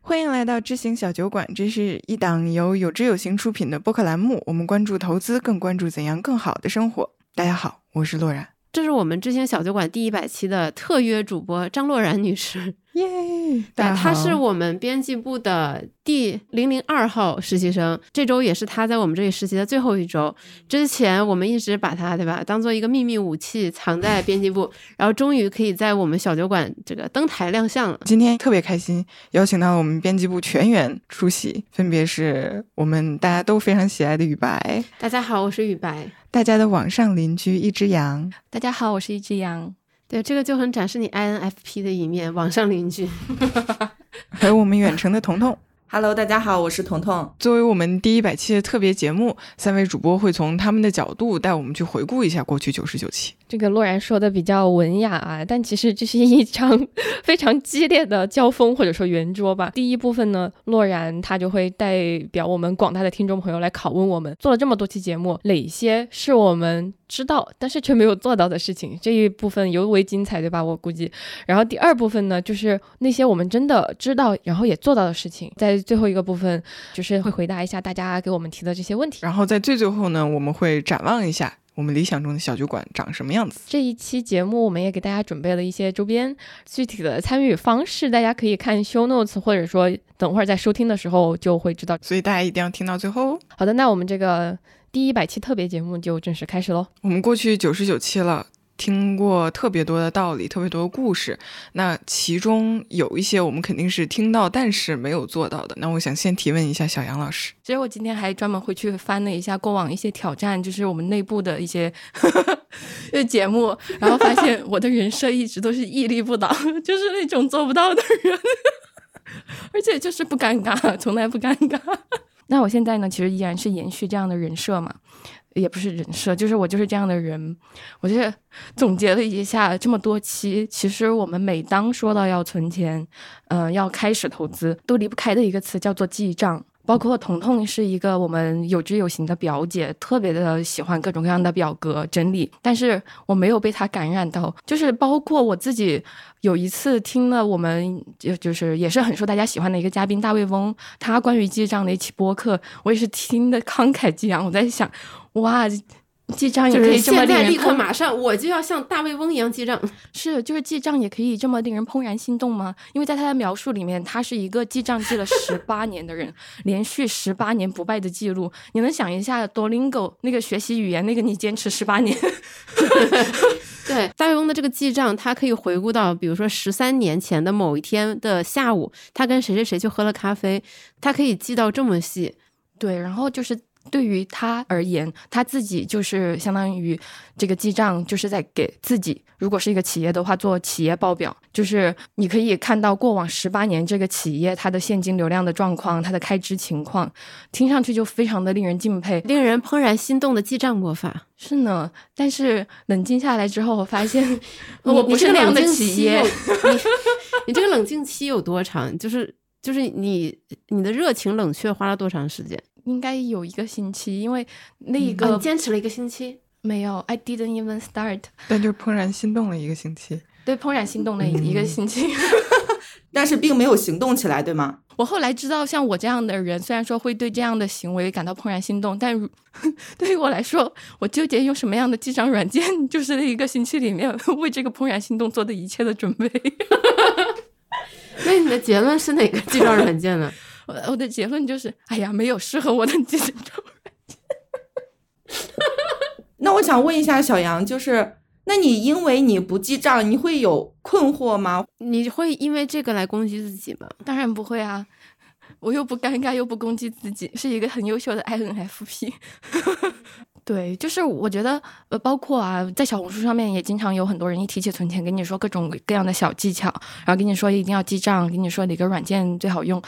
欢迎来到知行小酒馆，这是一档由有知有行出品的播客栏目。我们关注投资，更关注怎样更好的生活。大家好，我是洛然。这是我们知行小酒馆第一百期的特约主播张洛然女士。耶！对，她是我们编辑部的第零零二号实习生，这周也是她在我们这里实习的最后一周。之前我们一直把她对吧当做一个秘密武器藏在 编辑部，然后终于可以在我们小酒馆这个登台亮相了。今天特别开心，邀请到我们编辑部全员出席，分别是我们大家都非常喜爱的雨白。大家好，我是雨白。大家的网上邻居一只羊。大家好，我是一只羊。对，这个就很展示你 INFP 的一面，网上邻居，还有我们远程的彤彤。Hello，大家好，我是彤彤。作为我们第一百期的特别节目，三位主播会从他们的角度带我们去回顾一下过去九十九期。这个洛然说的比较文雅啊，但其实这是一场 非常激烈的交锋或者说圆桌吧。第一部分呢，洛然他就会代表我们广大的听众朋友来拷问我们，做了这么多期节目，哪些是我们知道但是却没有做到的事情？这一部分尤为精彩，对吧？我估计。然后第二部分呢，就是那些我们真的知道然后也做到的事情。在最后一个部分，就是会回答一下大家给我们提的这些问题。然后在最最后呢，我们会展望一下。我们理想中的小酒馆长什么样子？这一期节目我们也给大家准备了一些周边，具体的参与方式大家可以看 show notes，或者说等会儿在收听的时候就会知道。所以大家一定要听到最后。好的，那我们这个第一百期特别节目就正式开始喽。我们过去九十九期了。听过特别多的道理，特别多的故事，那其中有一些我们肯定是听到，但是没有做到的。那我想先提问一下小杨老师。其实我今天还专门回去翻了一下过往一些挑战，就是我们内部的一些 节目，然后发现我的人设一直都是屹立不倒，就是那种做不到的人，而且就是不尴尬，从来不尴尬。那我现在呢，其实依然是延续这样的人设嘛。也不是人设，就是我就是这样的人。我就是总结了一下这么多期，其实我们每当说到要存钱，嗯，要开始投资，都离不开的一个词叫做记账。包括彤彤是一个我们有知有行的表姐，特别的喜欢各种各样的表格整理，但是我没有被她感染到。就是包括我自己有一次听了我们就就是也是很受大家喜欢的一个嘉宾大卫翁，他关于记账的一期播客，我也是听的慷慨激昂。我在想，哇。记账也可以这么令人，立刻马上我就要像大卫翁一样记账。是，就是记账也可以这么令人怦然心动吗？因为在他的描述里面，他是一个记账记了十八年的人，连续十八年不败的记录。你能想一下，Duolingo 那个学习语言那个，你坚持十八年？对，大卫翁的这个记账，他可以回顾到，比如说十三年前的某一天的下午，他跟谁谁谁去喝了咖啡，他可以记到这么细。对，然后就是。对于他而言，他自己就是相当于这个记账，就是在给自己。如果是一个企业的话，做企业报表，就是你可以看到过往十八年这个企业它的现金流量的状况，它的开支情况，听上去就非常的令人敬佩，令人怦然心动的记账魔法。是呢，但是冷静下来之后，我发现 我不是那样的企业。你 你这个冷静期有多长？就是就是你你的热情冷却花了多长时间？应该有一个星期，因为那一个坚持了一个星期，没有，I didn't even start，但就怦然心动了一个星期，对，怦然心动了一个星期，但是并没有行动起来，对吗？我后来知道，像我这样的人，虽然说会对这样的行为感到怦然心动，但 对于我来说，我纠结用什么样的记账软件，就是那一个星期里面为这个怦然心动做的一切的准备。那你的结论是哪个记账软件呢？我我的结论就是，哎呀，没有适合我的记账软件。那我想问一下小杨，就是，那你因为你不记账，你会有困惑吗？你会因为这个来攻击自己吗？当然不会啊，我又不尴尬，又不攻击自己，是一个很优秀的 INFP。对，就是我觉得，呃，包括啊，在小红书上面也经常有很多人一提起存钱，跟你说各种各样的小技巧，然后跟你说一定要记账，跟你说哪个软件最好用。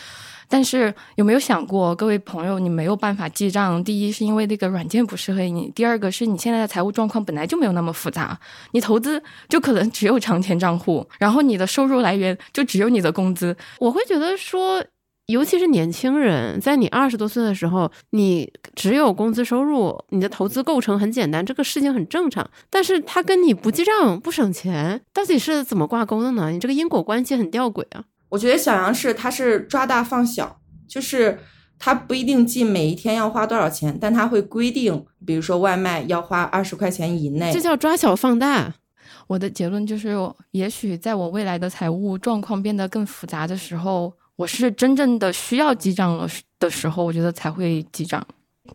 但是有没有想过，各位朋友，你没有办法记账。第一是因为那个软件不适合你，第二个是你现在的财务状况本来就没有那么复杂，你投资就可能只有长钱账户，然后你的收入来源就只有你的工资。我会觉得说。尤其是年轻人，在你二十多岁的时候，你只有工资收入，你的投资构成很简单，这个事情很正常。但是它跟你不记账、不省钱，到底是怎么挂钩的呢？你这个因果关系很吊诡啊。我觉得小杨是他是抓大放小，就是他不一定记每一天要花多少钱，但他会规定，比如说外卖要花二十块钱以内，这叫抓小放大。我的结论就是，也许在我未来的财务状况变得更复杂的时候。我是真正的需要记账了的时候，我觉得才会记账。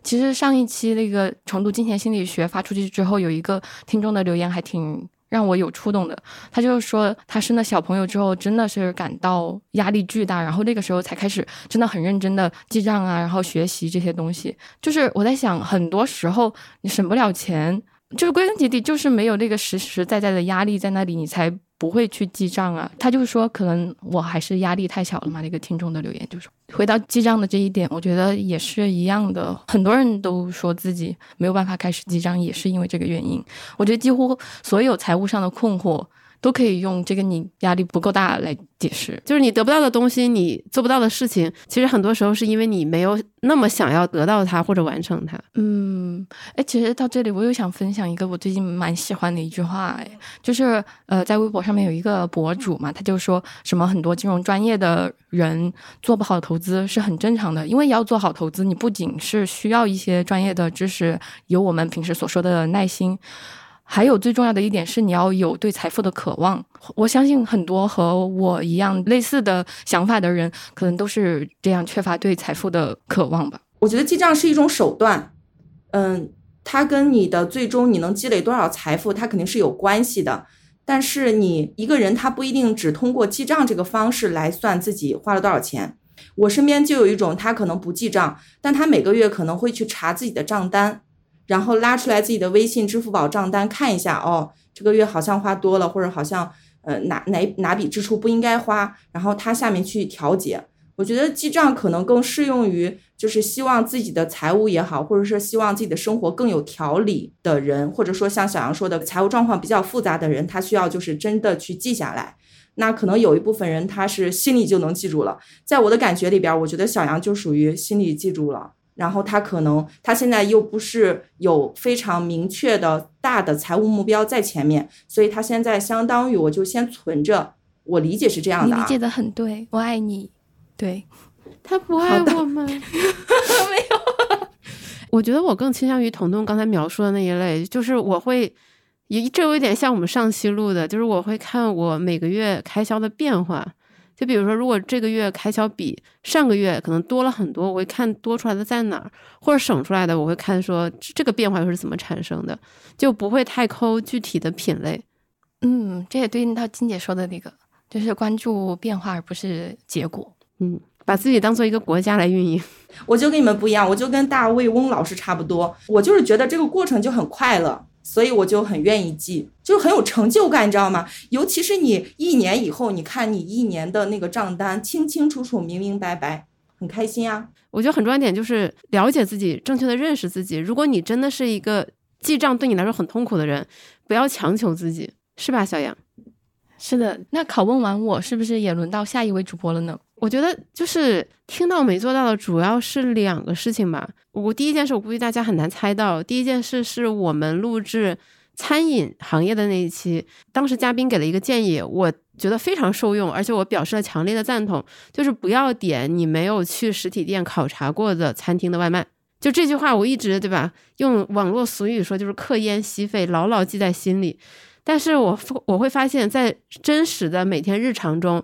其实上一期那个重读金钱心理学发出去之后，有一个听众的留言还挺让我有触动的。他就是说，他生了小朋友之后，真的是感到压力巨大，然后那个时候才开始真的很认真的记账啊，然后学习这些东西。就是我在想，很多时候你省不了钱，就是归根结底就是没有那个实实在在的压力在那里，你才。不会去记账啊，他就说，可能我还是压力太小了嘛。那个听众的留言就是，回到记账的这一点，我觉得也是一样的。很多人都说自己没有办法开始记账，也是因为这个原因。我觉得几乎所有财务上的困惑。都可以用这个你压力不够大来解释，就是你得不到的东西，你做不到的事情，其实很多时候是因为你没有那么想要得到它或者完成它。嗯，哎，其实到这里我又想分享一个我最近蛮喜欢的一句话，哎，就是呃，在微博上面有一个博主嘛，他就说什么很多金融专业的人做不好投资是很正常的，因为要做好投资，你不仅是需要一些专业的知识，有我们平时所说的耐心。还有最重要的一点是，你要有对财富的渴望。我相信很多和我一样类似的想法的人，可能都是这样缺乏对财富的渴望吧。我觉得记账是一种手段，嗯，它跟你的最终你能积累多少财富，它肯定是有关系的。但是你一个人他不一定只通过记账这个方式来算自己花了多少钱。我身边就有一种，他可能不记账，但他每个月可能会去查自己的账单。然后拉出来自己的微信、支付宝账单看一下，哦，这个月好像花多了，或者好像呃哪哪哪笔支出不应该花，然后他下面去调节。我觉得记账可能更适用于就是希望自己的财务也好，或者是希望自己的生活更有条理的人，或者说像小杨说的财务状况比较复杂的人，他需要就是真的去记下来。那可能有一部分人他是心里就能记住了，在我的感觉里边，我觉得小杨就属于心里记住了。然后他可能他现在又不是有非常明确的大的财务目标在前面，所以他现在相当于我就先存着。我理解是这样的，理解的很对，我爱你。对，他不爱我吗？没有。我觉得我更倾向于彤彤刚才描述的那一类，就是我会，这有一点像我们上期录的，就是我会看我每个月开销的变化。就比如说，如果这个月开销比上个月可能多了很多，我会看多出来的在哪儿，或者省出来的，我会看说这个变化又是怎么产生的，就不会太抠具体的品类。嗯，这也对应到金姐说的那个，就是关注变化而不是结果。嗯，把自己当做一个国家来运营。我就跟你们不一样，我就跟大卫翁老师差不多，我就是觉得这个过程就很快乐。所以我就很愿意记，就很有成就感，你知道吗？尤其是你一年以后，你看你一年的那个账单，清清楚楚、明明白白，很开心啊。我觉得很重要一点就是了解自己，正确的认识自己。如果你真的是一个记账对你来说很痛苦的人，不要强求自己，是吧，小杨？是的。那拷问完我，是不是也轮到下一位主播了呢？我觉得就是听到没做到的，主要是两个事情吧。我第一件事，我估计大家很难猜到。第一件事是我们录制餐饮行业的那一期，当时嘉宾给了一个建议，我觉得非常受用，而且我表示了强烈的赞同，就是不要点你没有去实体店考察过的餐厅的外卖。就这句话，我一直对吧？用网络俗语说，就是刻烟吸肺，牢牢记在心里。但是我我会发现，在真实的每天日常中。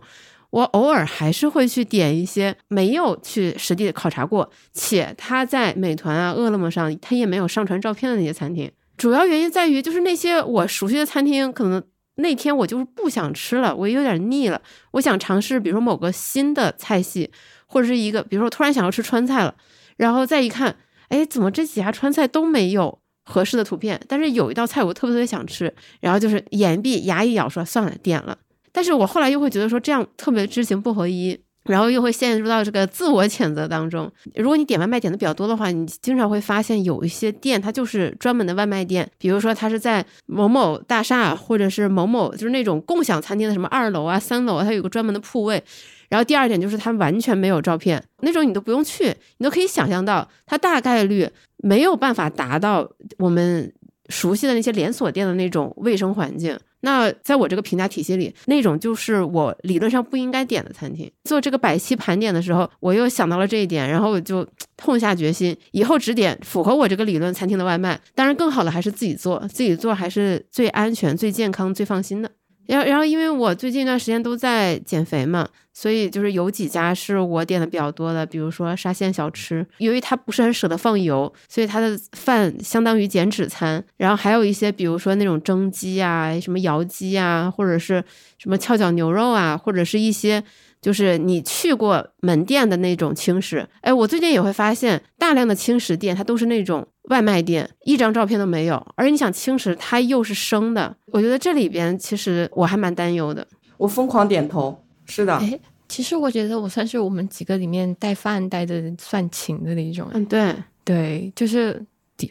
我偶尔还是会去点一些没有去实地考察过，且他在美团啊、饿了么上他也没有上传照片的那些餐厅。主要原因在于，就是那些我熟悉的餐厅，可能那天我就是不想吃了，我有点腻了，我想尝试，比如说某个新的菜系，或者是一个，比如说突然想要吃川菜了，然后再一看，哎，怎么这几家川菜都没有合适的图片？但是有一道菜我特别特别想吃，然后就是眼闭牙一咬说算了，点了。但是我后来又会觉得说这样特别知行不合一，然后又会陷入到这个自我谴责当中。如果你点外卖点的比较多的话，你经常会发现有一些店它就是专门的外卖店，比如说它是在某某大厦或者是某某就是那种共享餐厅的什么二楼啊、三楼啊，它有个专门的铺位。然后第二点就是它完全没有照片，那种你都不用去，你都可以想象到它大概率没有办法达到我们熟悉的那些连锁店的那种卫生环境。那在我这个评价体系里，那种就是我理论上不应该点的餐厅。做这个百期盘点的时候，我又想到了这一点，然后我就痛下决心，以后只点符合我这个理论餐厅的外卖。当然，更好的还是自己做，自己做还是最安全、最健康、最放心的。然后，然后，因为我最近一段时间都在减肥嘛，所以就是有几家是我点的比较多的，比如说沙县小吃，由于它不是很舍得放油，所以它的饭相当于减脂餐。然后还有一些，比如说那种蒸鸡啊、什么窑鸡啊，或者是什么翘脚牛肉啊，或者是一些。就是你去过门店的那种轻食，哎，我最近也会发现大量的轻食店，它都是那种外卖店，一张照片都没有。而你想轻食，它又是生的，我觉得这里边其实我还蛮担忧的。我疯狂点头，是的。哎，其实我觉得我算是我们几个里面带饭带的算勤的那一种。嗯，对对，就是。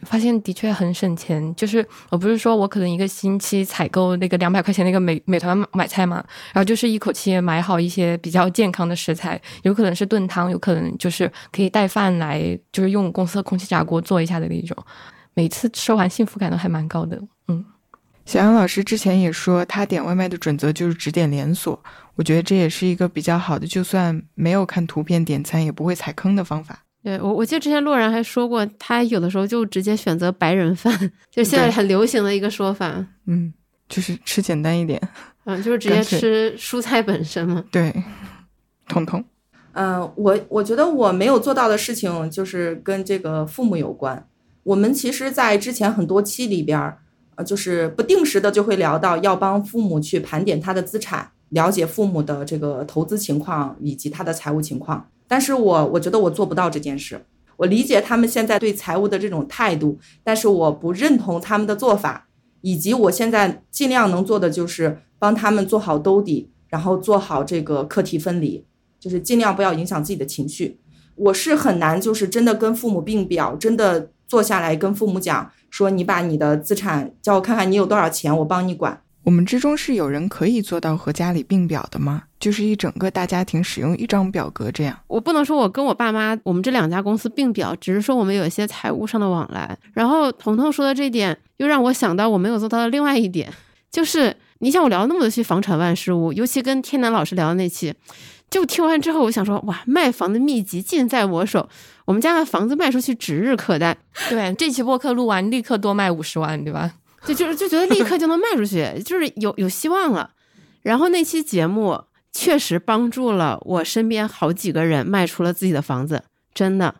发现的确很省钱，就是我不是说我可能一个星期采购那个两百块钱那个美美团买菜嘛，然后就是一口气买好一些比较健康的食材，有可能是炖汤，有可能就是可以带饭来，就是用公司的空气炸锅做一下的那种，每次吃完幸福感都还蛮高的。嗯，小杨老师之前也说他点外卖的准则就是只点连锁，我觉得这也是一个比较好的，就算没有看图片点餐也不会踩坑的方法。对我，我记得之前洛然还说过，他有的时候就直接选择白人饭，就现在很流行的一个说法。嗯，就是吃简单一点。嗯，就是直接吃蔬菜本身嘛。对，彤彤。嗯，我我觉得我没有做到的事情，就是跟这个父母有关。我们其实，在之前很多期里边儿，呃，就是不定时的就会聊到要帮父母去盘点他的资产，了解父母的这个投资情况以及他的财务情况。但是我我觉得我做不到这件事。我理解他们现在对财务的这种态度，但是我不认同他们的做法。以及我现在尽量能做的就是帮他们做好兜底，然后做好这个课题分离，就是尽量不要影响自己的情绪。我是很难，就是真的跟父母并表，真的坐下来跟父母讲说，你把你的资产叫我看看，你有多少钱，我帮你管。我们之中是有人可以做到和家里并表的吗？就是一整个大家庭使用一张表格这样。我不能说我跟我爸妈，我们这两家公司并表，只是说我们有一些财务上的往来。然后彤彤说的这点，又让我想到我没有做到的另外一点，就是你像我聊那么多期房产万事屋，尤其跟天南老师聊的那期，就听完之后，我想说哇，卖房的秘籍尽在我手，我们家的房子卖出去指日可待。对，这期播客录完立刻多卖五十万，对吧？就就是就觉得立刻就能卖出去，就是有有希望了。然后那期节目确实帮助了我身边好几个人卖出了自己的房子，真的，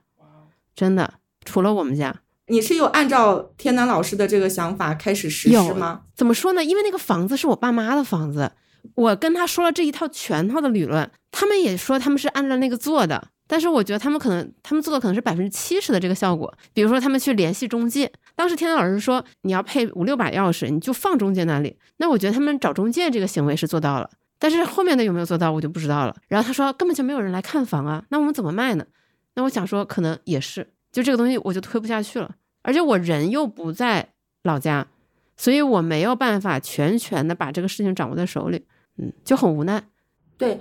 真的。除了我们家，你是有按照天南老师的这个想法开始实施吗？怎么说呢？因为那个房子是我爸妈的房子，我跟他说了这一套全套的理论，他们也说他们是按照那个做的。但是我觉得他们可能，他们做的可能是百分之七十的这个效果。比如说，他们去联系中介，当时天南老师说你要配五六把钥匙，你就放中介那里。那我觉得他们找中介这个行为是做到了，但是后面的有没有做到，我就不知道了。然后他说根本就没有人来看房啊，那我们怎么卖呢？那我想说可能也是，就这个东西我就推不下去了，而且我人又不在老家，所以我没有办法全权的把这个事情掌握在手里，嗯，就很无奈。对。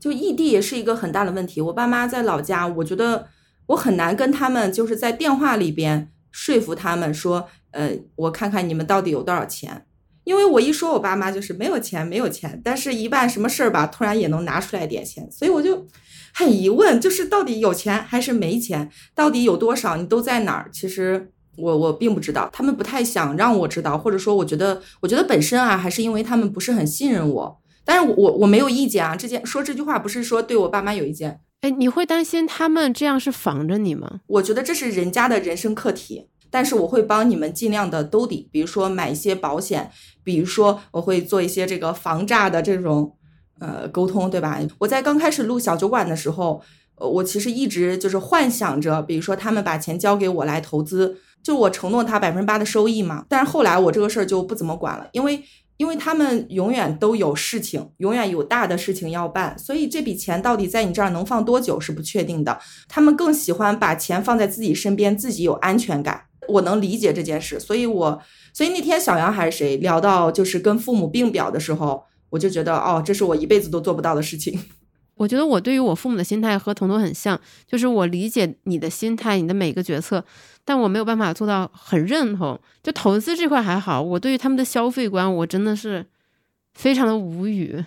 就异地也是一个很大的问题。我爸妈在老家，我觉得我很难跟他们就是在电话里边说服他们说，呃，我看看你们到底有多少钱。因为我一说，我爸妈就是没有钱，没有钱。但是，一办什么事儿吧，突然也能拿出来点钱，所以我就很疑问，就是到底有钱还是没钱？到底有多少？你都在哪儿？其实我我并不知道，他们不太想让我知道，或者说，我觉得，我觉得本身啊，还是因为他们不是很信任我。但是我我我没有意见啊，这件说这句话不是说对我爸妈有意见，哎，你会担心他们这样是防着你吗？我觉得这是人家的人生课题，但是我会帮你们尽量的兜底，比如说买一些保险，比如说我会做一些这个防诈的这种呃沟通，对吧？我在刚开始录小酒馆的时候，呃，我其实一直就是幻想着，比如说他们把钱交给我来投资，就我承诺他百分之八的收益嘛，但是后来我这个事儿就不怎么管了，因为。因为他们永远都有事情，永远有大的事情要办，所以这笔钱到底在你这儿能放多久是不确定的。他们更喜欢把钱放在自己身边，自己有安全感。我能理解这件事，所以我所以那天小杨还是谁聊到就是跟父母并表的时候，我就觉得哦，这是我一辈子都做不到的事情。我觉得我对于我父母的心态和彤彤很像，就是我理解你的心态，你的每个决策，但我没有办法做到很认同。就投资这块还好，我对于他们的消费观，我真的是非常的无语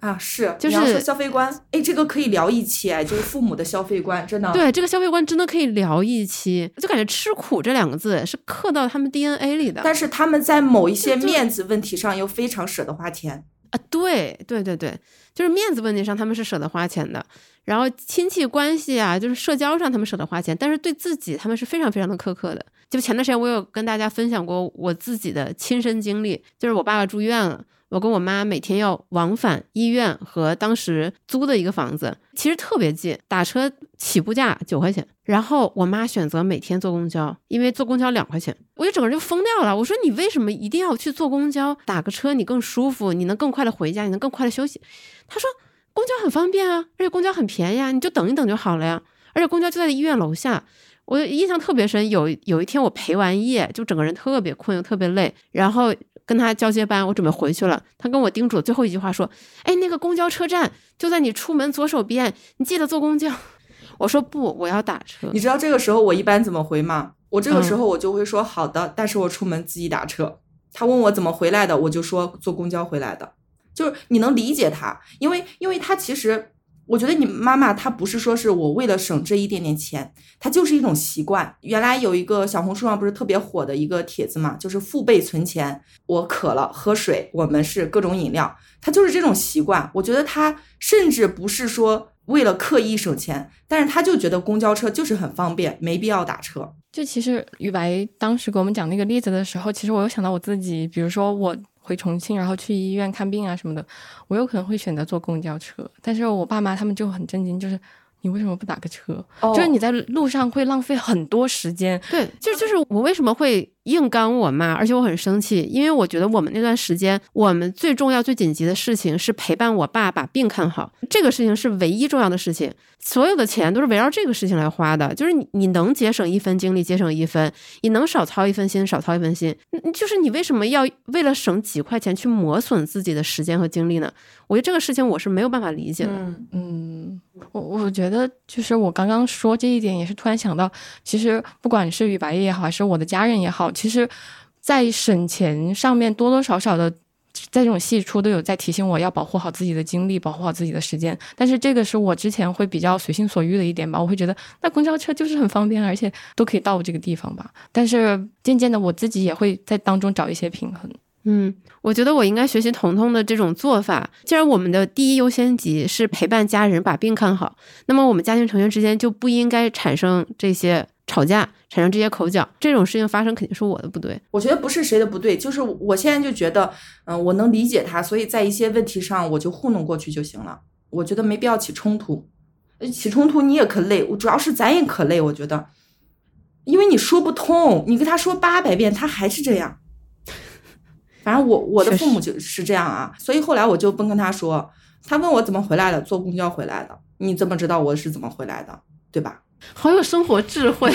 啊！是，就是消费观，哎，这个可以聊一期，哎，就是父母的消费观，真的。对，这个消费观真的可以聊一期，就感觉吃苦这两个字是刻到他们 DNA 里的。但是他们在某一些面子问题上又非常舍得花钱。啊，对对对对，就是面子问题上他们是舍得花钱的，然后亲戚关系啊，就是社交上他们舍得花钱，但是对自己他们是非常非常的苛刻的。就前段时间我有跟大家分享过我自己的亲身经历，就是我爸爸住院了。我跟我妈每天要往返医院和当时租的一个房子，其实特别近，打车起步价九块钱。然后我妈选择每天坐公交，因为坐公交两块钱，我就整个人就疯掉了。我说你为什么一定要去坐公交？打个车你更舒服，你能更快的回家，你能更快的休息。她说公交很方便啊，而且公交很便宜啊，你就等一等就好了呀。而且公交就在医院楼下。我印象特别深，有有一天我陪完夜，就整个人特别困又特别累，然后。跟他交接班，我准备回去了。他跟我叮嘱最后一句话说：“哎，那个公交车站就在你出门左手边，你记得坐公交。” 我说：“不，我要打车。”你知道这个时候我一般怎么回吗？我这个时候我就会说：“好的，但是我出门自己打车。”他问我怎么回来的，我就说坐公交回来的。就是你能理解他，因为因为他其实。我觉得你妈妈她不是说是我为了省这一点点钱，她就是一种习惯。原来有一个小红书上不是特别火的一个帖子嘛，就是父辈存钱，我渴了喝水，我们是各种饮料，她就是这种习惯。我觉得她甚至不是说为了刻意省钱，但是她就觉得公交车就是很方便，没必要打车。就其实雨白当时给我们讲那个例子的时候，其实我又想到我自己，比如说我。回重庆，然后去医院看病啊什么的，我有可能会选择坐公交车，但是我爸妈他们就很震惊，就是你为什么不打个车？就是你在路上会浪费很多时间。对，就就是我为什么会。硬刚我妈，而且我很生气，因为我觉得我们那段时间，我们最重要、最紧急的事情是陪伴我爸把病看好，这个事情是唯一重要的事情，所有的钱都是围绕这个事情来花的。就是你，你能节省一分精力，节省一分；你能少操一分心，少操一分心。就是你为什么要为了省几块钱去磨损自己的时间和精力呢？我觉得这个事情我是没有办法理解的。嗯，我我觉得就是我刚刚说这一点，也是突然想到，其实不管是与白夜也好，还是我的家人也好。其实，在省钱上面多多少少的，在这种细处都有在提醒我要保护好自己的精力，保护好自己的时间。但是这个是我之前会比较随心所欲的一点吧，我会觉得那公交车就是很方便，而且都可以到这个地方吧。但是渐渐的，我自己也会在当中找一些平衡。嗯，我觉得我应该学习彤彤的这种做法。既然我们的第一优先级是陪伴家人把病看好，那么我们家庭成员之间就不应该产生这些。吵架产生这些口角，这种事情发生肯定是我的不对。我觉得不是谁的不对，就是我现在就觉得，嗯，我能理解他，所以在一些问题上我就糊弄过去就行了。我觉得没必要起冲突，起冲突你也可累，主要是咱也可累。我觉得，因为你说不通，你跟他说八百遍，他还是这样。反正我我的父母就是这样啊，所以后来我就不跟他说。他问我怎么回来的，坐公交回来的。你怎么知道我是怎么回来的？对吧？好有生活智慧，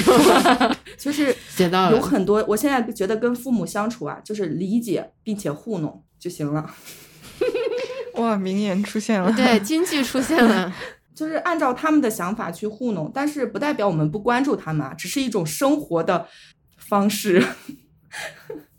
就是写到有很多。我现在觉得跟父母相处啊，就是理解并且糊弄就行了。哇，名言出现了，对，金句出现了，就是按照他们的想法去糊弄，但是不代表我们不关注他们啊，只是一种生活的方式。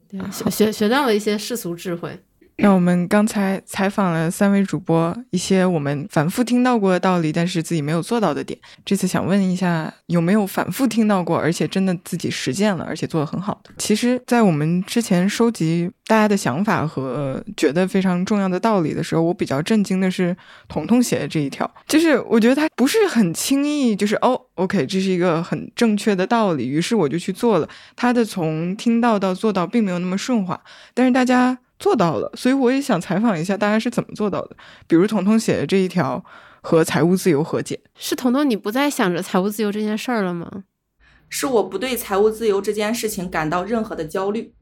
对，学学到了一些世俗智慧。那我们刚才采访了三位主播，一些我们反复听到过的道理，但是自己没有做到的点。这次想问一下，有没有反复听到过，而且真的自己实践了，而且做得很好的？其实，在我们之前收集大家的想法和觉得非常重要的道理的时候，我比较震惊的是彤彤写的这一条，就是我觉得他不是很轻易，就是哦，OK，这是一个很正确的道理，于是我就去做了。他的从听到到做到并没有那么顺滑，但是大家。做到了，所以我也想采访一下大家是怎么做到的。比如彤彤写的这一条和财务自由和解，是彤彤你不再想着财务自由这件事儿了吗？是我不对财务自由这件事情感到任何的焦虑，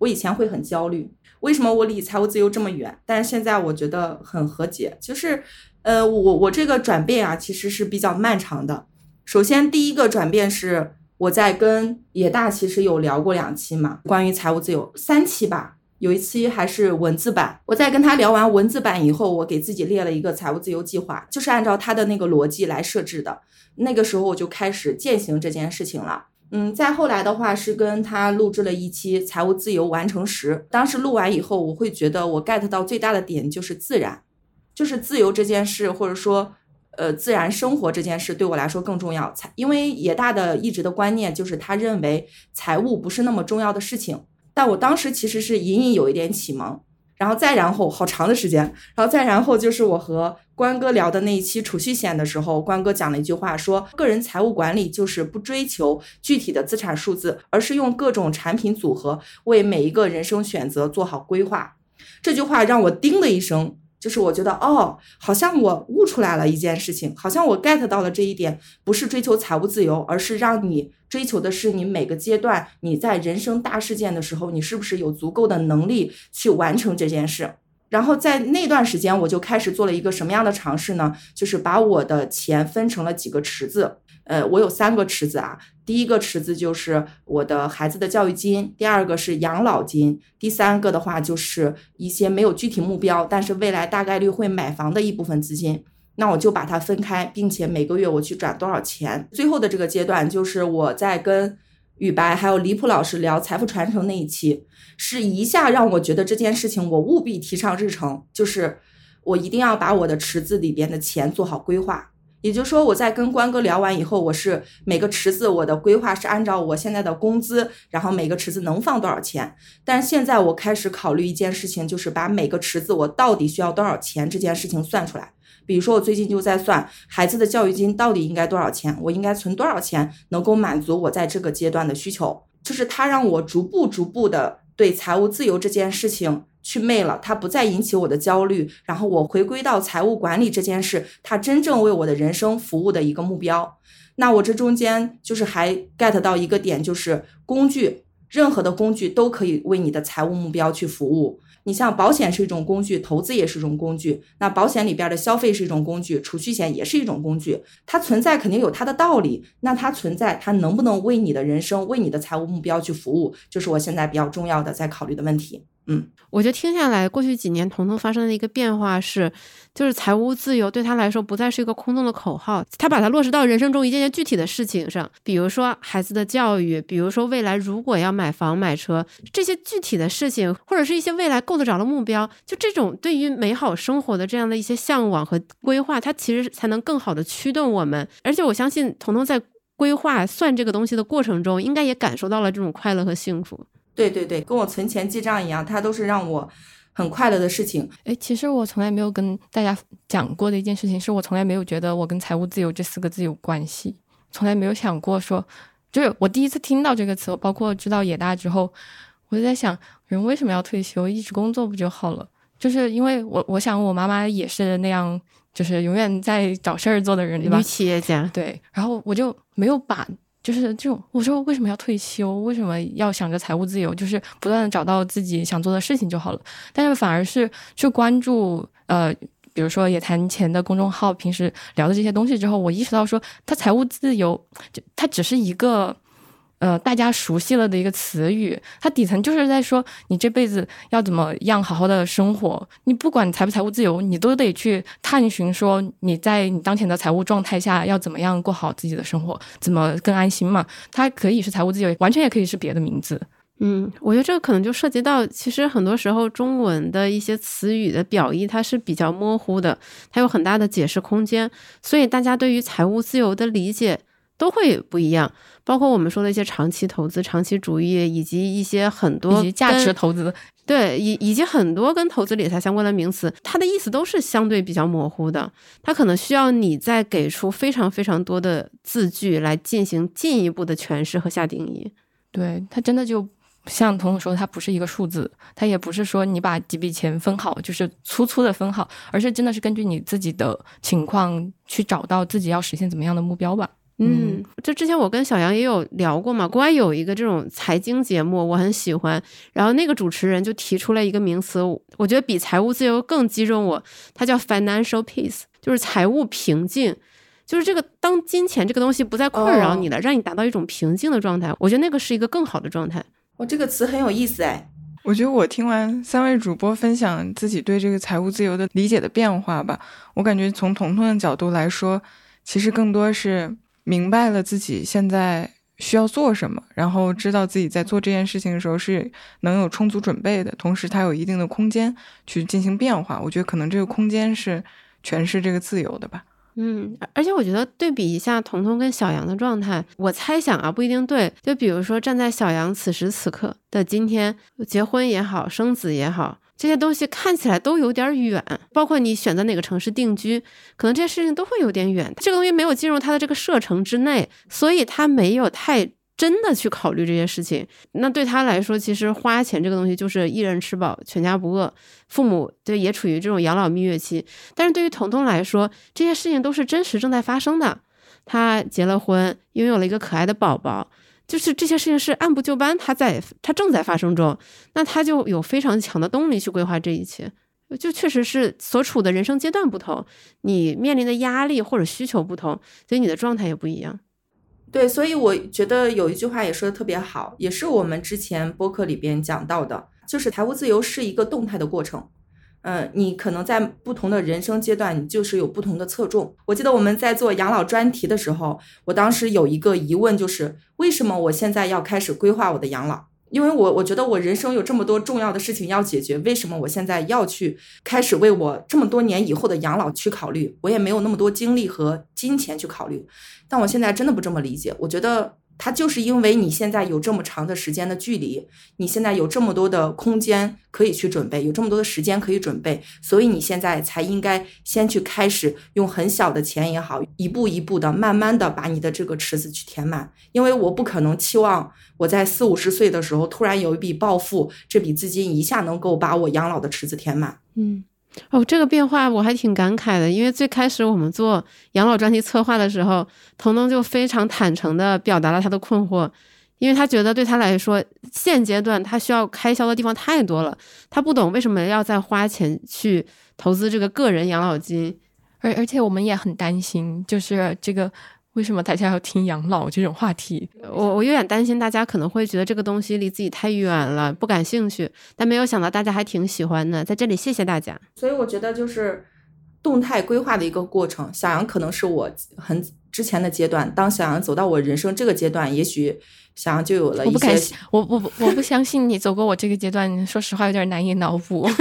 我以前会很焦虑，为什么我离财务自由这么远？但是现在我觉得很和解，就是呃，我我这个转变啊，其实是比较漫长的。首先，第一个转变是我在跟野大其实有聊过两期嘛，关于财务自由三期吧。有一期还是文字版，我在跟他聊完文字版以后，我给自己列了一个财务自由计划，就是按照他的那个逻辑来设置的。那个时候我就开始践行这件事情了。嗯，再后来的话是跟他录制了一期财务自由完成时，当时录完以后，我会觉得我 get 到最大的点就是自然，就是自由这件事，或者说呃自然生活这件事对我来说更重要。财，因为野大的一直的观念就是他认为财务不是那么重要的事情。但我当时其实是隐隐有一点启蒙，然后再然后好长的时间，然后再然后就是我和关哥聊的那一期储蓄险的时候，关哥讲了一句话，说个人财务管理就是不追求具体的资产数字，而是用各种产品组合为每一个人生选择做好规划。这句话让我叮的一声。就是我觉得哦，好像我悟出来了一件事情，好像我 get 到了这一点，不是追求财务自由，而是让你追求的是你每个阶段你在人生大事件的时候，你是不是有足够的能力去完成这件事。然后在那段时间，我就开始做了一个什么样的尝试呢？就是把我的钱分成了几个池子。呃，我有三个池子啊。第一个池子就是我的孩子的教育金，第二个是养老金，第三个的话就是一些没有具体目标，但是未来大概率会买房的一部分资金。那我就把它分开，并且每个月我去转多少钱。最后的这个阶段，就是我在跟雨白还有李普老师聊财富传承那一期，是一下让我觉得这件事情我务必提上日程，就是我一定要把我的池子里边的钱做好规划。也就是说，我在跟关哥聊完以后，我是每个池子我的规划是按照我现在的工资，然后每个池子能放多少钱。但是现在我开始考虑一件事情，就是把每个池子我到底需要多少钱这件事情算出来。比如说，我最近就在算孩子的教育金到底应该多少钱，我应该存多少钱能够满足我在这个阶段的需求。就是他让我逐步逐步的对财务自由这件事情。去魅了，它不再引起我的焦虑，然后我回归到财务管理这件事，它真正为我的人生服务的一个目标。那我这中间就是还 get 到一个点，就是工具，任何的工具都可以为你的财务目标去服务。你像保险是一种工具，投资也是一种工具。那保险里边的消费是一种工具，储蓄险也是一种工具。它存在肯定有它的道理。那它存在，它能不能为你的人生、为你的财务目标去服务，就是我现在比较重要的在考虑的问题。嗯，我觉得听下来，过去几年彤彤发生的一个变化是，就是财务自由对他来说不再是一个空洞的口号，他把它落实到人生中一件件具体的事情上，比如说孩子的教育，比如说未来如果要买房买车这些具体的事情，或者是一些未来够得着的目标，就这种对于美好生活的这样的一些向往和规划，它其实才能更好的驱动我们。而且我相信彤彤在规划算这个东西的过程中，应该也感受到了这种快乐和幸福。对对对，跟我存钱记账一样，它都是让我很快乐的事情。哎，其实我从来没有跟大家讲过的一件事情，是我从来没有觉得我跟财务自由这四个字有关系，从来没有想过说，就是我第一次听到这个词，包括知道野大之后，我就在想，人为什么要退休？一直工作不就好了？就是因为我我想我妈妈也是那样，就是永远在找事儿做的人，对吧？女企业家。对，然后我就没有把。就是这种，我说为什么要退休？为什么要想着财务自由？就是不断的找到自己想做的事情就好了。但是反而是去关注，呃，比如说也谈钱的公众号，平时聊的这些东西之后，我意识到说，他财务自由，就他只是一个。呃，大家熟悉了的一个词语，它底层就是在说你这辈子要怎么样好好的生活。你不管财不财务自由，你都得去探寻说你在你当前的财务状态下要怎么样过好自己的生活，怎么更安心嘛？它可以是财务自由，完全也可以是别的名字。嗯，我觉得这个可能就涉及到，其实很多时候中文的一些词语的表意它是比较模糊的，它有很大的解释空间，所以大家对于财务自由的理解都会不一样。包括我们说的一些长期投资、长期主义，以及一些很多以及价值投资，对，以以及很多跟投资理财相关的名词，它的意思都是相对比较模糊的。它可能需要你再给出非常非常多的字句来进行进一步的诠释和下定义。对，它真的就像彤彤说，它不是一个数字，它也不是说你把几笔钱分好，就是粗粗的分好，而是真的是根据你自己的情况去找到自己要实现怎么样的目标吧。嗯，就之前我跟小杨也有聊过嘛，国外有一个这种财经节目，我很喜欢。然后那个主持人就提出了一个名词，我觉得比财务自由更击中我，它叫 financial peace，就是财务平静，就是这个当金钱这个东西不再困扰你了，让你达到一种平静的状态，我觉得那个是一个更好的状态。哦，这个词很有意思哎。我觉得我听完三位主播分享自己对这个财务自由的理解的变化吧，我感觉从彤彤的角度来说，其实更多是。明白了自己现在需要做什么，然后知道自己在做这件事情的时候是能有充足准备的，同时它有一定的空间去进行变化。我觉得可能这个空间是诠释这个自由的吧。嗯，而且我觉得对比一下彤彤跟小杨的状态，我猜想啊不一定对。就比如说站在小杨此时此刻的今天，结婚也好，生子也好。这些东西看起来都有点远，包括你选择哪个城市定居，可能这些事情都会有点远。这个东西没有进入他的这个射程之内，所以他没有太真的去考虑这些事情。那对他来说，其实花钱这个东西就是一人吃饱全家不饿，父母对也处于这种养老蜜月期。但是对于彤彤来说，这些事情都是真实正在发生的。他结了婚，拥有了一个可爱的宝宝。就是这些事情是按部就班，它在它正在发生中，那他就有非常强的动力去规划这一切。就确实是所处的人生阶段不同，你面临的压力或者需求不同，所以你的状态也不一样。对，所以我觉得有一句话也说的特别好，也是我们之前播客里边讲到的，就是财务自由是一个动态的过程。嗯，你可能在不同的人生阶段，你就是有不同的侧重。我记得我们在做养老专题的时候，我当时有一个疑问，就是为什么我现在要开始规划我的养老？因为我我觉得我人生有这么多重要的事情要解决，为什么我现在要去开始为我这么多年以后的养老去考虑？我也没有那么多精力和金钱去考虑。但我现在真的不这么理解，我觉得。它就是因为你现在有这么长的时间的距离，你现在有这么多的空间可以去准备，有这么多的时间可以准备，所以你现在才应该先去开始用很小的钱也好，一步一步的慢慢的把你的这个池子去填满。因为我不可能期望我在四五十岁的时候突然有一笔暴富，这笔资金一下能够把我养老的池子填满。嗯。哦，这个变化我还挺感慨的，因为最开始我们做养老专题策划的时候，彤彤就非常坦诚的表达了他的困惑，因为他觉得对他来说，现阶段他需要开销的地方太多了，他不懂为什么要再花钱去投资这个个人养老金，而而且我们也很担心，就是这个。为什么大家要听养老这种话题？我我有点担心大家可能会觉得这个东西离自己太远了，不感兴趣。但没有想到大家还挺喜欢的，在这里谢谢大家。所以我觉得就是动态规划的一个过程。小杨可能是我很之前的阶段，当小杨走到我人生这个阶段，也许小杨就有了一些。我不我我不相信你走过我这个阶段，说实话有点难以脑补。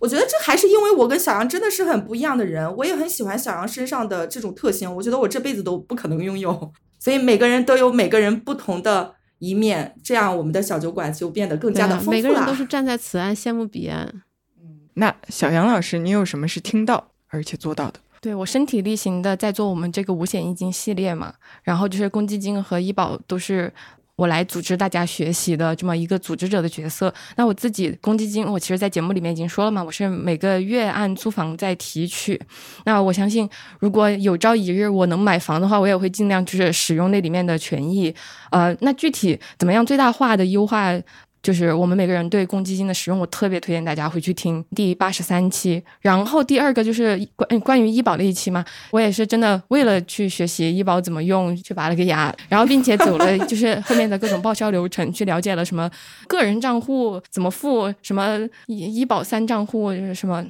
我觉得这还是因为我跟小杨真的是很不一样的人，我也很喜欢小杨身上的这种特性，我觉得我这辈子都不可能拥有，所以每个人都有每个人不同的一面，这样我们的小酒馆就变得更加的丰富了。每个人都是站在此岸羡慕彼岸。嗯，那小杨老师，你有什么是听到而且做到的？对我身体力行的在做我们这个五险一金系列嘛，然后就是公积金和医保都是。我来组织大家学习的这么一个组织者的角色。那我自己公积金，我其实，在节目里面已经说了嘛，我是每个月按租房在提取。那我相信，如果有朝一日我能买房的话，我也会尽量就是使用那里面的权益。呃，那具体怎么样最大化的优化？就是我们每个人对公积金的使用，我特别推荐大家回去听第八十三期。然后第二个就是关关于医保的一期嘛，我也是真的为了去学习医保怎么用，去拔了个牙，然后并且走了就是后面的各种报销流程，去了解了什么个人账户怎么付，什么医医保三账户什么，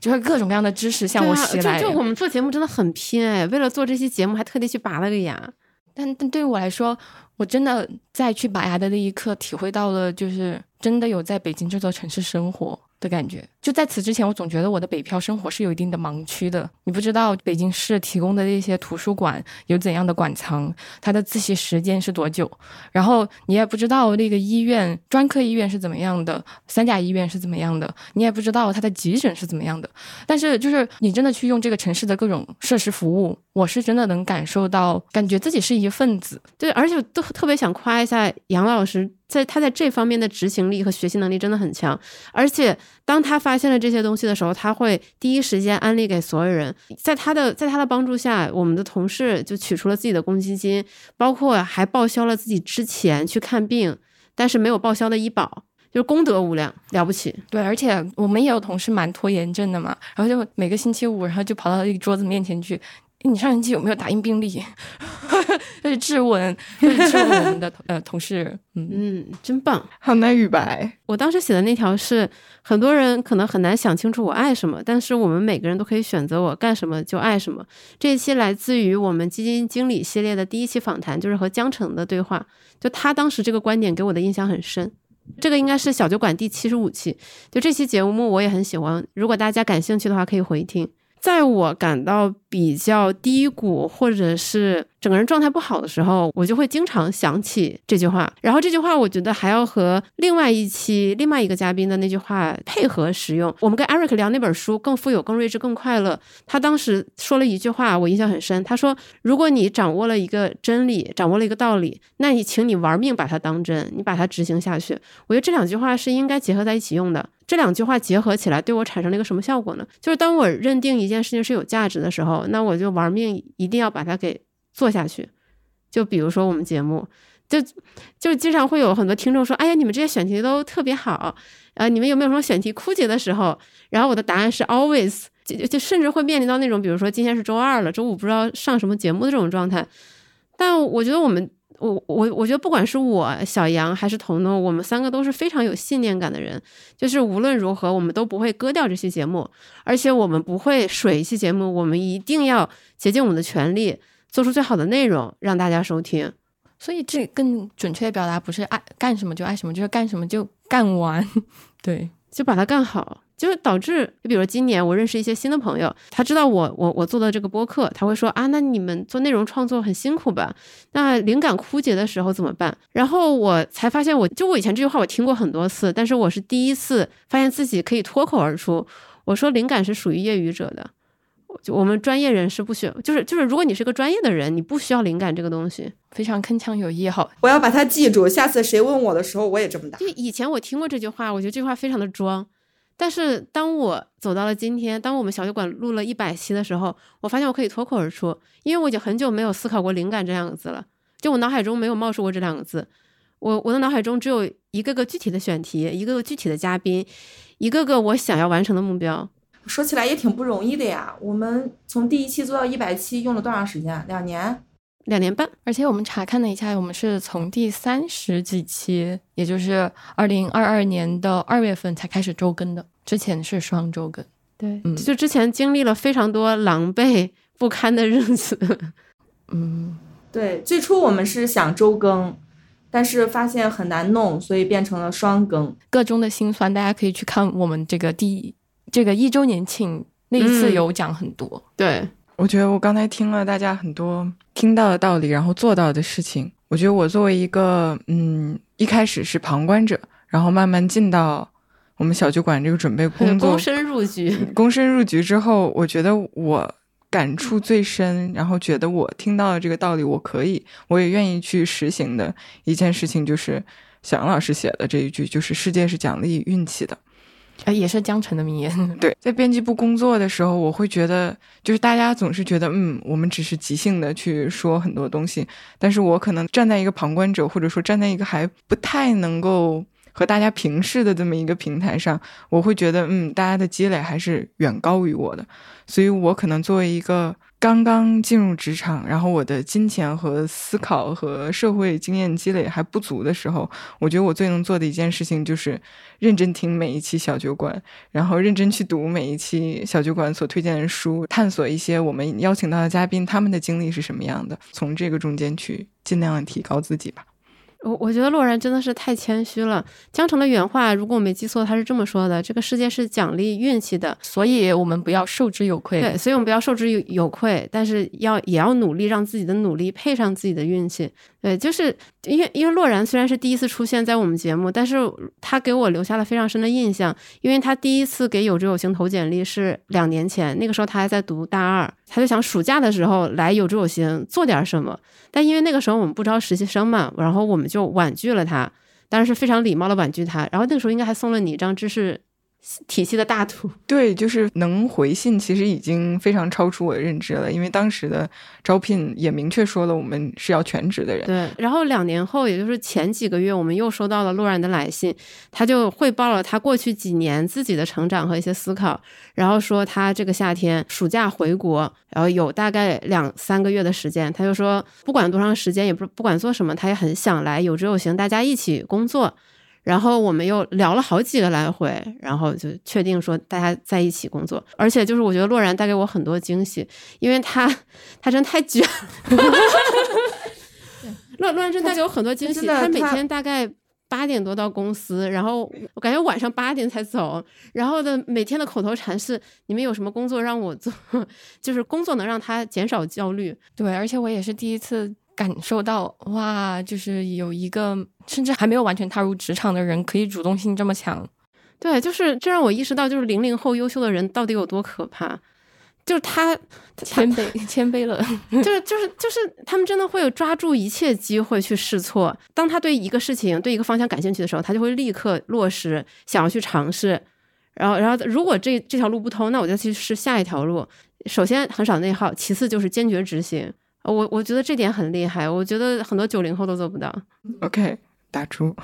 就是各种各样的知识向我袭来。就就我们做节目真的很拼哎，为了做这期节目还特地去拔了个牙。但但对于我来说。我真的在去拔牙的那一刻，体会到了，就是真的有在北京这座城市生活。的感觉，就在此之前，我总觉得我的北漂生活是有一定的盲区的。你不知道北京市提供的那些图书馆有怎样的馆藏，它的自习时间是多久，然后你也不知道那个医院专科医院是怎么样的，三甲医院是怎么样的，你也不知道它的急诊是怎么样的。但是，就是你真的去用这个城市的各种设施服务，我是真的能感受到，感觉自己是一份子。对，而且都特别想夸一下杨老师。在他在这方面的执行力和学习能力真的很强，而且当他发现了这些东西的时候，他会第一时间安利给所有人。在他的在他的帮助下，我们的同事就取出了自己的公积金，包括还报销了自己之前去看病但是没有报销的医保，就是功德无量，了不起。对，而且我们也有同事蛮拖延症的嘛，然后就每个星期五，然后就跑到一桌子面前去。你上星期有没有打印病历？就是质问，就是质问我们的呃同事。嗯嗯，真棒，好难语白。我当时写的那条是，很多人可能很难想清楚我爱什么，但是我们每个人都可以选择我干什么就爱什么。这一期来自于我们基金经理系列的第一期访谈，就是和江城的对话。就他当时这个观点给我的印象很深。这个应该是小酒馆第七十五期，就这期节目我也很喜欢。如果大家感兴趣的话，可以回听。在我感到比较低谷，或者是。整个人状态不好的时候，我就会经常想起这句话。然后这句话，我觉得还要和另外一期另外一个嘉宾的那句话配合使用。我们跟 Eric 聊那本书《更富有、更睿智、更快乐》，他当时说了一句话，我印象很深。他说：“如果你掌握了一个真理，掌握了一个道理，那你请你玩命把它当真，你把它执行下去。”我觉得这两句话是应该结合在一起用的。这两句话结合起来，对我产生了一个什么效果呢？就是当我认定一件事情是有价值的时候，那我就玩命一定要把它给。做下去，就比如说我们节目，就就经常会有很多听众说：“哎呀，你们这些选题都特别好，呃，你们有没有什么选题枯竭的时候？”然后我的答案是 always，就就甚至会面临到那种，比如说今天是周二了，周五不知道上什么节目的这种状态。但我觉得我们，我我我觉得不管是我小杨还是彤彤，我们三个都是非常有信念感的人，就是无论如何我们都不会割掉这期节目，而且我们不会水一期节目，我们一定要竭尽我们的全力。做出最好的内容让大家收听，所以这更准确的表达不是爱干什么就爱什么，就是干什么就干完，对，就把它干好，就是导致，就比如今年我认识一些新的朋友，他知道我我我做的这个播客，他会说啊，那你们做内容创作很辛苦吧？那灵感枯竭的时候怎么办？然后我才发现，我就我以前这句话我听过很多次，但是我是第一次发现自己可以脱口而出，我说灵感是属于业余者的。就我们专业人士不需要，就是就是，如果你是个专业的人，你不需要灵感这个东西，非常铿锵有力。好，我要把它记住，下次谁问我的时候，我也这么答。就以前我听过这句话，我觉得这句话非常的装。但是当我走到了今天，当我们小酒馆录了一百期的时候，我发现我可以脱口而出，因为我已经很久没有思考过灵感这两个字了。就我脑海中没有冒出过这两个字，我我的脑海中只有一个个具体的选题，一个个具体的嘉宾，一个个我想要完成的目标。说起来也挺不容易的呀。我们从第一期做到一百期用了多长时间？两年，两年半。而且我们查看了一下，我们是从第三十几期，也就是二零二二年的二月份才开始周更的，之前是双周更。对，就之前经历了非常多狼狈不堪的日子。嗯，对，最初我们是想周更，但是发现很难弄，所以变成了双更。个中的辛酸，大家可以去看我们这个第。这个一周年庆那一次有讲很多，对我觉得我刚才听了大家很多听到的道理，然后做到的事情，我觉得我作为一个嗯一开始是旁观者，然后慢慢进到我们小酒馆这个准备 工作，躬身入局，躬身入局之后，我觉得我感触最深，然后觉得我听到的这个道理，我可以，我也愿意去实行的一件事情，就是小杨老师写的这一句，就是世界是奖励运气的。哎，也是江城的名言。对，在编辑部工作的时候，我会觉得，就是大家总是觉得，嗯，我们只是即兴的去说很多东西，但是我可能站在一个旁观者，或者说站在一个还不太能够和大家平视的这么一个平台上，我会觉得，嗯，大家的积累还是远高于我的，所以我可能作为一个。刚刚进入职场，然后我的金钱和思考和社会经验积累还不足的时候，我觉得我最能做的一件事情就是认真听每一期小酒馆，然后认真去读每一期小酒馆所推荐的书，探索一些我们邀请到的嘉宾他们的经历是什么样的，从这个中间去尽量提高自己吧。我我觉得洛然真的是太谦虚了。江城的原话，如果我没记错，他是这么说的：这个世界是奖励运气的，所以我们不要受之有愧。对，所以我们不要受之有有愧，但是要也要努力让自己的努力配上自己的运气。对，就是因为因为洛然虽然是第一次出现在我们节目，但是他给我留下了非常深的印象，因为他第一次给有知有行投简历是两年前，那个时候他还在读大二，他就想暑假的时候来有知有行做点什么，但因为那个时候我们不招实习生嘛，然后我们就婉拒了他。当然是非常礼貌的婉拒他。然后那个时候应该还送了你一张知识。体系的大图，对，就是能回信，其实已经非常超出我的认知了。因为当时的招聘也明确说了，我们是要全职的人。对，然后两年后，也就是前几个月，我们又收到了陆然的来信，他就汇报了他过去几年自己的成长和一些思考，然后说他这个夏天暑假回国，然后有大概两三个月的时间，他就说不管多长时间，也不不管做什么，他也很想来有志有行，大家一起工作。然后我们又聊了好几个来回，然后就确定说大家在一起工作。而且就是我觉得洛然带给我很多惊喜，因为他他真太卷。洛洛然真带给我很多惊喜，他每天大概八点多到公司，然后我感觉晚上八点才走。然后的每天的口头禅是：你们有什么工作让我做？就是工作能让他减少焦虑。对，而且我也是第一次。感受到哇，就是有一个甚至还没有完全踏入职场的人，可以主动性这么强。对，就是这让我意识到，就是零零后优秀的人到底有多可怕。就是他谦卑，谦卑了。就是就是就是他们真的会有抓住一切机会去试错。当他对一个事情、对一个方向感兴趣的时候，他就会立刻落实，想要去尝试。然后，然后如果这这条路不通，那我就去试下一条路。首先很少内耗，其次就是坚决执行。我我觉得这点很厉害，我觉得很多九零后都做不到。OK，打出，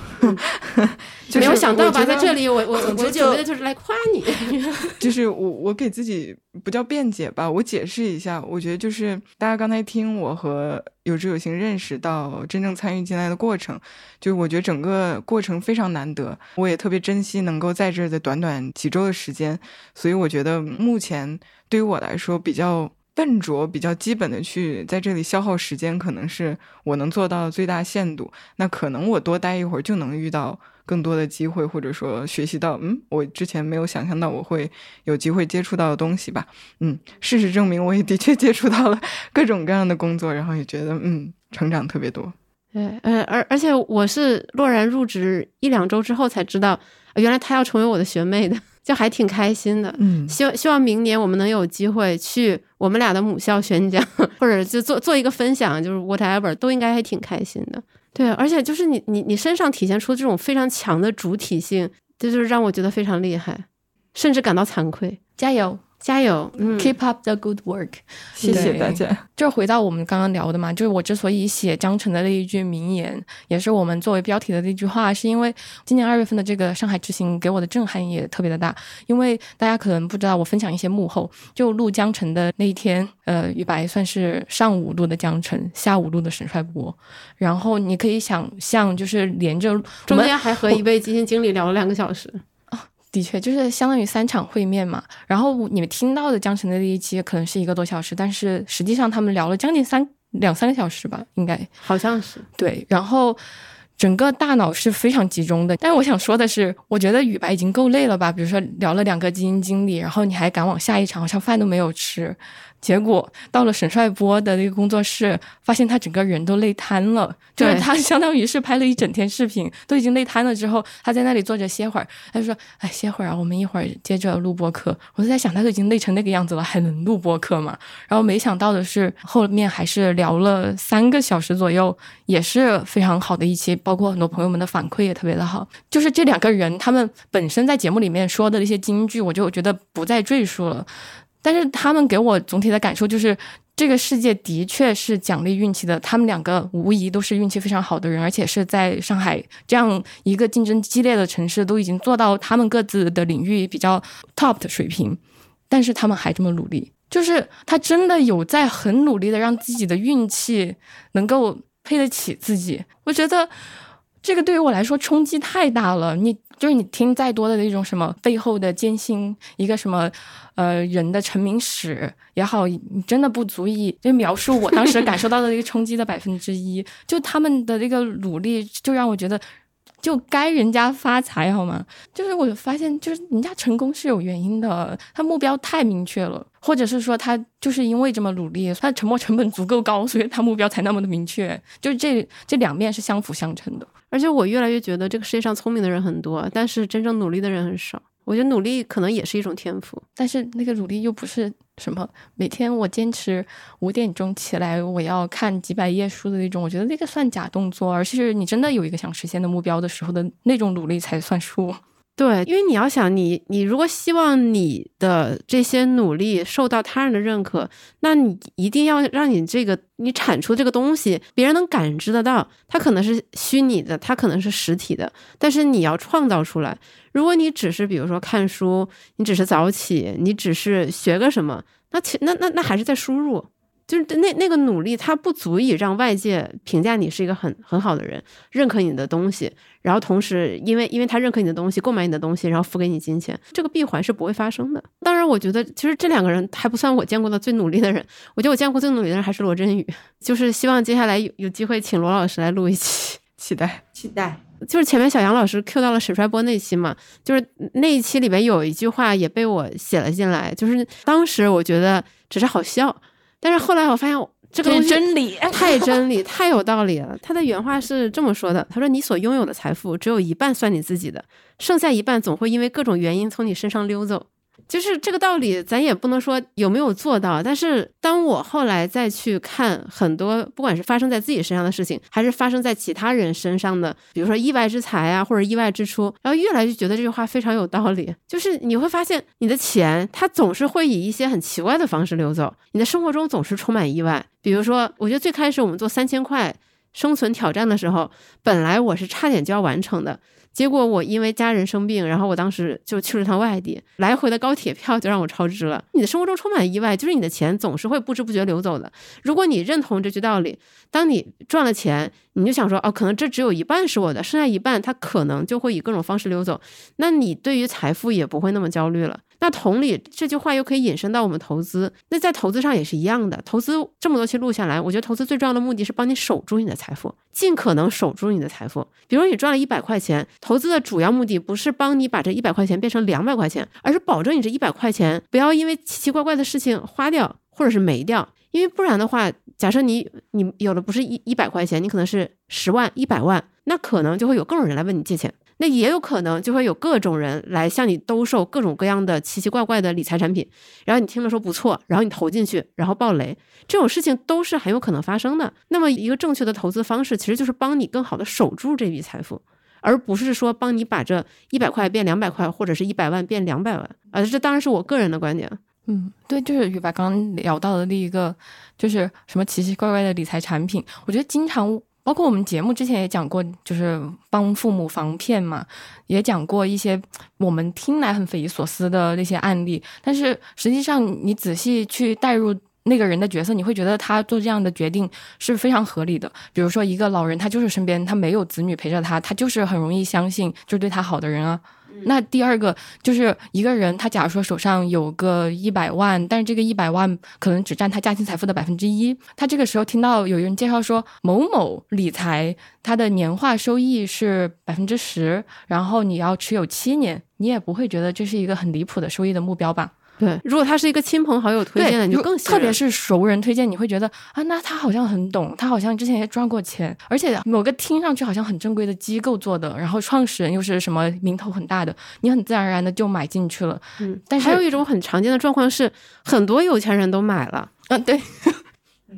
没有想到吧？在这里，我我我准备的就是来夸你。就是我我给自己不叫辩解吧，我解释一下。我觉得就是大家刚才听我和有志有行认识到真正参与进来的过程，就是我觉得整个过程非常难得，我也特别珍惜能够在这的短短几周的时间。所以我觉得目前对于我来说比较。笨拙比较基本的去在这里消耗时间，可能是我能做到的最大限度。那可能我多待一会儿就能遇到更多的机会，或者说学习到嗯，我之前没有想象到我会有机会接触到的东西吧。嗯，事实证明我也的确接触到了 各种各样的工作，然后也觉得嗯，成长特别多。对，呃，而而且我是洛然入职一两周之后才知道，原来他要成为我的学妹的。就还挺开心的，嗯，希望希望明年我们能有机会去我们俩的母校宣讲，或者就做做一个分享，就是 whatever 都应该还挺开心的。对，而且就是你你你身上体现出这种非常强的主体性，这就是让我觉得非常厉害，甚至感到惭愧。加油！加油，Keep up the good work，谢谢大家。就是回到我们刚刚聊的嘛，就是我之所以写江城的那一句名言，也是我们作为标题的那句话，是因为今年二月份的这个上海之行给我的震撼也特别的大。因为大家可能不知道，我分享一些幕后，就录江城的那一天，呃，雨白算是上午录的江城，下午录的沈帅波。然后你可以想象，就是连着中间还和一位基金经理聊了两个小时。的确，就是相当于三场会面嘛。然后你们听到的江城的那一期可能是一个多小时，但是实际上他们聊了将近三两三个小时吧，应该好像是对。然后整个大脑是非常集中的。但是我想说的是，我觉得雨白已经够累了吧？比如说聊了两个基金经理，然后你还赶往下一场，好像饭都没有吃。结果到了沈帅波的那个工作室，发现他整个人都累瘫了，就是他 相当于是拍了一整天视频，都已经累瘫了。之后他在那里坐着歇会儿，他就说：“哎，歇会儿啊，我们一会儿接着录播课。”我就在想，他都已经累成那个样子了，还能录播课吗？然后没想到的是，后面还是聊了三个小时左右，也是非常好的一期，包括很多朋友们的反馈也特别的好。就是这两个人，他们本身在节目里面说的那些金句，我就觉得不再赘述了。但是他们给我总体的感受就是，这个世界的确是奖励运气的。他们两个无疑都是运气非常好的人，而且是在上海这样一个竞争激烈的城市，都已经做到他们各自的领域比较 top 的水平。但是他们还这么努力，就是他真的有在很努力的让自己的运气能够配得起自己。我觉得这个对于我来说冲击太大了。你。就是你听再多的那种什么背后的艰辛，一个什么，呃，人的成名史也好，你真的不足以就描述我当时感受到的那个冲击的百分之一。就他们的那个努力，就让我觉得，就该人家发财好吗？就是我发现，就是人家成功是有原因的，他目标太明确了，或者是说他就是因为这么努力，他沉没成本足够高，所以他目标才那么的明确。就是这这两面是相辅相成的。而且我越来越觉得这个世界上聪明的人很多，但是真正努力的人很少。我觉得努力可能也是一种天赋，但是那个努力又不是什么每天我坚持五点钟起来，我要看几百页书的那种。我觉得那个算假动作，而是你真的有一个想实现的目标的时候的那种努力才算数。对，因为你要想，你你如果希望你的这些努力受到他人的认可，那你一定要让你这个你产出这个东西，别人能感知得到。它可能是虚拟的，它可能是实体的，但是你要创造出来。如果你只是比如说看书，你只是早起，你只是学个什么，那其那那那还是在输入。就是那那个努力，它不足以让外界评价你是一个很很好的人，认可你的东西，然后同时因为因为他认可你的东西，购买你的东西，然后付给你金钱，这个闭环是不会发生的。当然，我觉得其实这两个人还不算我见过的最努力的人，我觉得我见过最努力的人还是罗振宇。就是希望接下来有有机会请罗老师来录一期，期待期待。就是前面小杨老师 Q 到了沈帅波那期嘛，就是那一期里面有一句话也被我写了进来，就是当时我觉得只是好笑。但是后来我发现这个东西真理 太真理太有道理了。他的原话是这么说的：“他说你所拥有的财富只有一半算你自己的，剩下一半总会因为各种原因从你身上溜走。”就是这个道理，咱也不能说有没有做到。但是当我后来再去看很多，不管是发生在自己身上的事情，还是发生在其他人身上的，比如说意外之财啊，或者意外支出，然后越来越觉得这句话非常有道理。就是你会发现，你的钱它总是会以一些很奇怪的方式流走，你的生活中总是充满意外。比如说，我觉得最开始我们做三千块生存挑战的时候，本来我是差点就要完成的。结果我因为家人生病，然后我当时就去了趟外地，来回的高铁票就让我超支了。你的生活中充满意外，就是你的钱总是会不知不觉流走的。如果你认同这句道理，当你赚了钱，你就想说哦，可能这只有一半是我的，剩下一半他可能就会以各种方式溜走。那你对于财富也不会那么焦虑了。那同理，这句话又可以引申到我们投资。那在投资上也是一样的。投资这么多期录下来，我觉得投资最重要的目的是帮你守住你的财富，尽可能守住你的财富。比如你赚了一百块钱，投资的主要目的不是帮你把这一百块钱变成两百块钱，而是保证你这一百块钱不要因为奇奇怪怪的事情花掉或者是没掉。因为不然的话，假设你你有的不是一一百块钱，你可能是十万、一百万，那可能就会有各种人来问你借钱。那也有可能就会有各种人来向你兜售各种各样的奇奇怪怪的理财产品，然后你听了说不错，然后你投进去，然后爆雷，这种事情都是很有可能发生的。那么一个正确的投资方式，其实就是帮你更好的守住这笔财富，而不是说帮你把这一百块变两百块，或者是一百万变两百万啊。这当然是我个人的观点。嗯，对，就是宇白刚刚聊到的另一个，就是什么奇奇怪怪的理财产品，我觉得经常。包括我们节目之前也讲过，就是帮父母防骗嘛，也讲过一些我们听来很匪夷所思的那些案例。但是实际上，你仔细去带入那个人的角色，你会觉得他做这样的决定是非常合理的。比如说，一个老人，他就是身边他没有子女陪着他，他就是很容易相信就是对他好的人啊。那第二个就是一个人，他假如说手上有个一百万，但是这个一百万可能只占他家庭财富的百分之一。他这个时候听到有人介绍说某某理财，它的年化收益是百分之十，然后你要持有七年，你也不会觉得这是一个很离谱的收益的目标吧？对，如果他是一个亲朋好友推荐的，你就更特别是熟人推荐，你会觉得啊，那他好像很懂，他好像之前也赚过钱，而且某个听上去好像很正规的机构做的，然后创始人又是什么名头很大的，你很自然而然的就买进去了。嗯，但是还有一种很常见的状况是，很多有钱人都买了。嗯，对。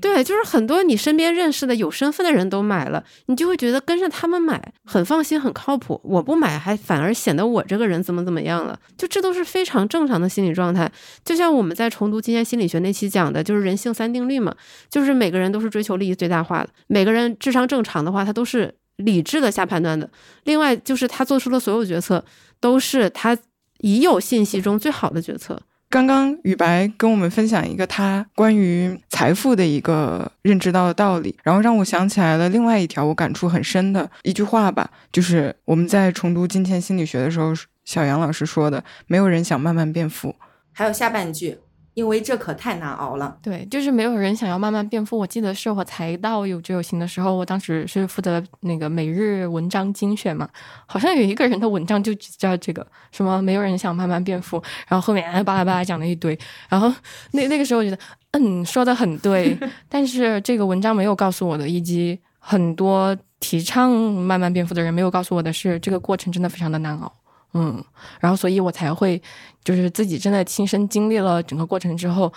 对，就是很多你身边认识的有身份的人都买了，你就会觉得跟着他们买很放心、很靠谱。我不买，还反而显得我这个人怎么怎么样了？就这都是非常正常的心理状态。就像我们在重读今天心理学那期讲的，就是人性三定律嘛，就是每个人都是追求利益最大化的。每个人智商正常的话，他都是理智的下判断的。另外，就是他做出的所有决策，都是他已有信息中最好的决策。刚刚宇白跟我们分享一个他关于财富的一个认知到的道理，然后让我想起来了另外一条我感触很深的一句话吧，就是我们在重读金钱心理学的时候，小杨老师说的：“没有人想慢慢变富。”还有下半句。因为这可太难熬了。对，就是没有人想要慢慢变富。我记得是我才到有志有行的时候，我当时是负责那个每日文章精选嘛，好像有一个人的文章就叫这个什么“没有人想慢慢变富”，然后后面巴拉巴拉讲了一堆，然后那那个时候我觉得，嗯，说的很对，但是这个文章没有告诉我的，以及很多提倡慢慢变富的人没有告诉我的是，这个过程真的非常的难熬。嗯，然后所以我才会就是自己真的亲身经历了整个过程之后，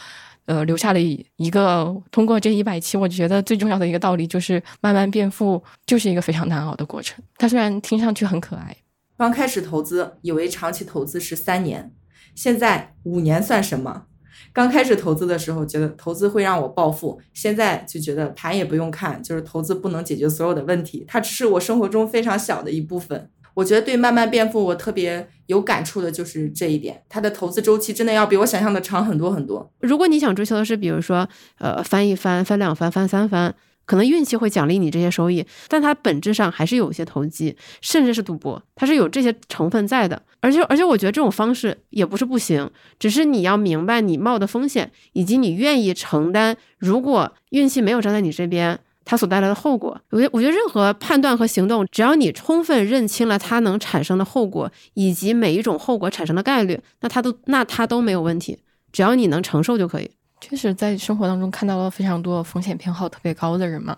呃，留下了一一个通过这一百期，我觉得最重要的一个道理就是慢慢变富就是一个非常难熬的过程。它虽然听上去很可爱，刚开始投资以为长期投资是三年，现在五年算什么？刚开始投资的时候，觉得投资会让我暴富，现在就觉得盘也不用看，就是投资不能解决所有的问题，它只是我生活中非常小的一部分。我觉得对慢慢变富，我特别有感触的就是这一点，它的投资周期真的要比我想象的长很多很多。如果你想追求的是，比如说，呃，翻一番、翻两番、翻三番。可能运气会奖励你这些收益，但它本质上还是有一些投机，甚至是赌博，它是有这些成分在的。而且，而且我觉得这种方式也不是不行，只是你要明白你冒的风险，以及你愿意承担。如果运气没有站在你这边，它所带来的后果。我觉我觉得任何判断和行动，只要你充分认清了它能产生的后果，以及每一种后果产生的概率，那它都那它都没有问题，只要你能承受就可以。确实，在生活当中看到了非常多风险偏好特别高的人嘛。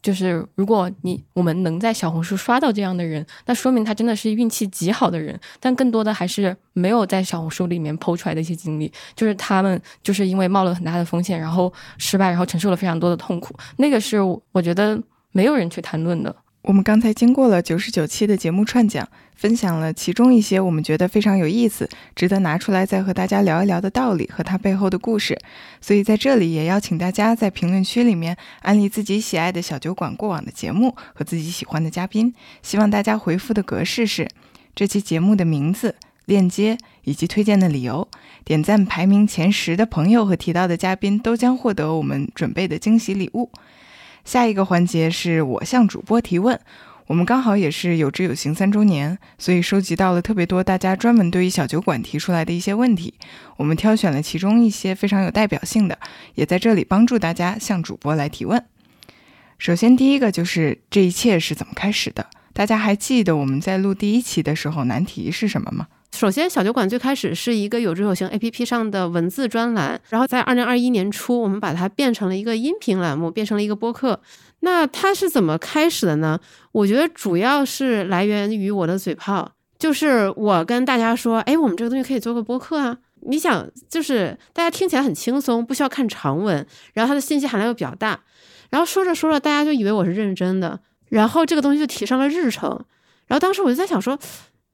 就是如果你我们能在小红书刷到这样的人，那说明他真的是运气极好的人。但更多的还是没有在小红书里面剖出来的一些经历，就是他们就是因为冒了很大的风险，然后失败，然后承受了非常多的痛苦。那个是我觉得没有人去谈论的。我们刚才经过了九十九期的节目串讲，分享了其中一些我们觉得非常有意思、值得拿出来再和大家聊一聊的道理和它背后的故事。所以在这里也邀请大家在评论区里面安利自己喜爱的小酒馆过往的节目和自己喜欢的嘉宾。希望大家回复的格式是这期节目的名字、链接以及推荐的理由。点赞排名前十的朋友和提到的嘉宾都将获得我们准备的惊喜礼物。下一个环节是我向主播提问，我们刚好也是有知有行三周年，所以收集到了特别多大家专门对于小酒馆提出来的一些问题，我们挑选了其中一些非常有代表性的，也在这里帮助大家向主播来提问。首先第一个就是这一切是怎么开始的？大家还记得我们在录第一期的时候难题是什么吗？首先，小酒馆最开始是一个有知有行 A P P 上的文字专栏，然后在二零二一年初，我们把它变成了一个音频栏目，变成了一个播客。那它是怎么开始的呢？我觉得主要是来源于我的嘴炮，就是我跟大家说，哎，我们这个东西可以做个播客啊。你想，就是大家听起来很轻松，不需要看长文，然后它的信息含量又比较大，然后说着说着，大家就以为我是认真的，然后这个东西就提上了日程。然后当时我就在想说，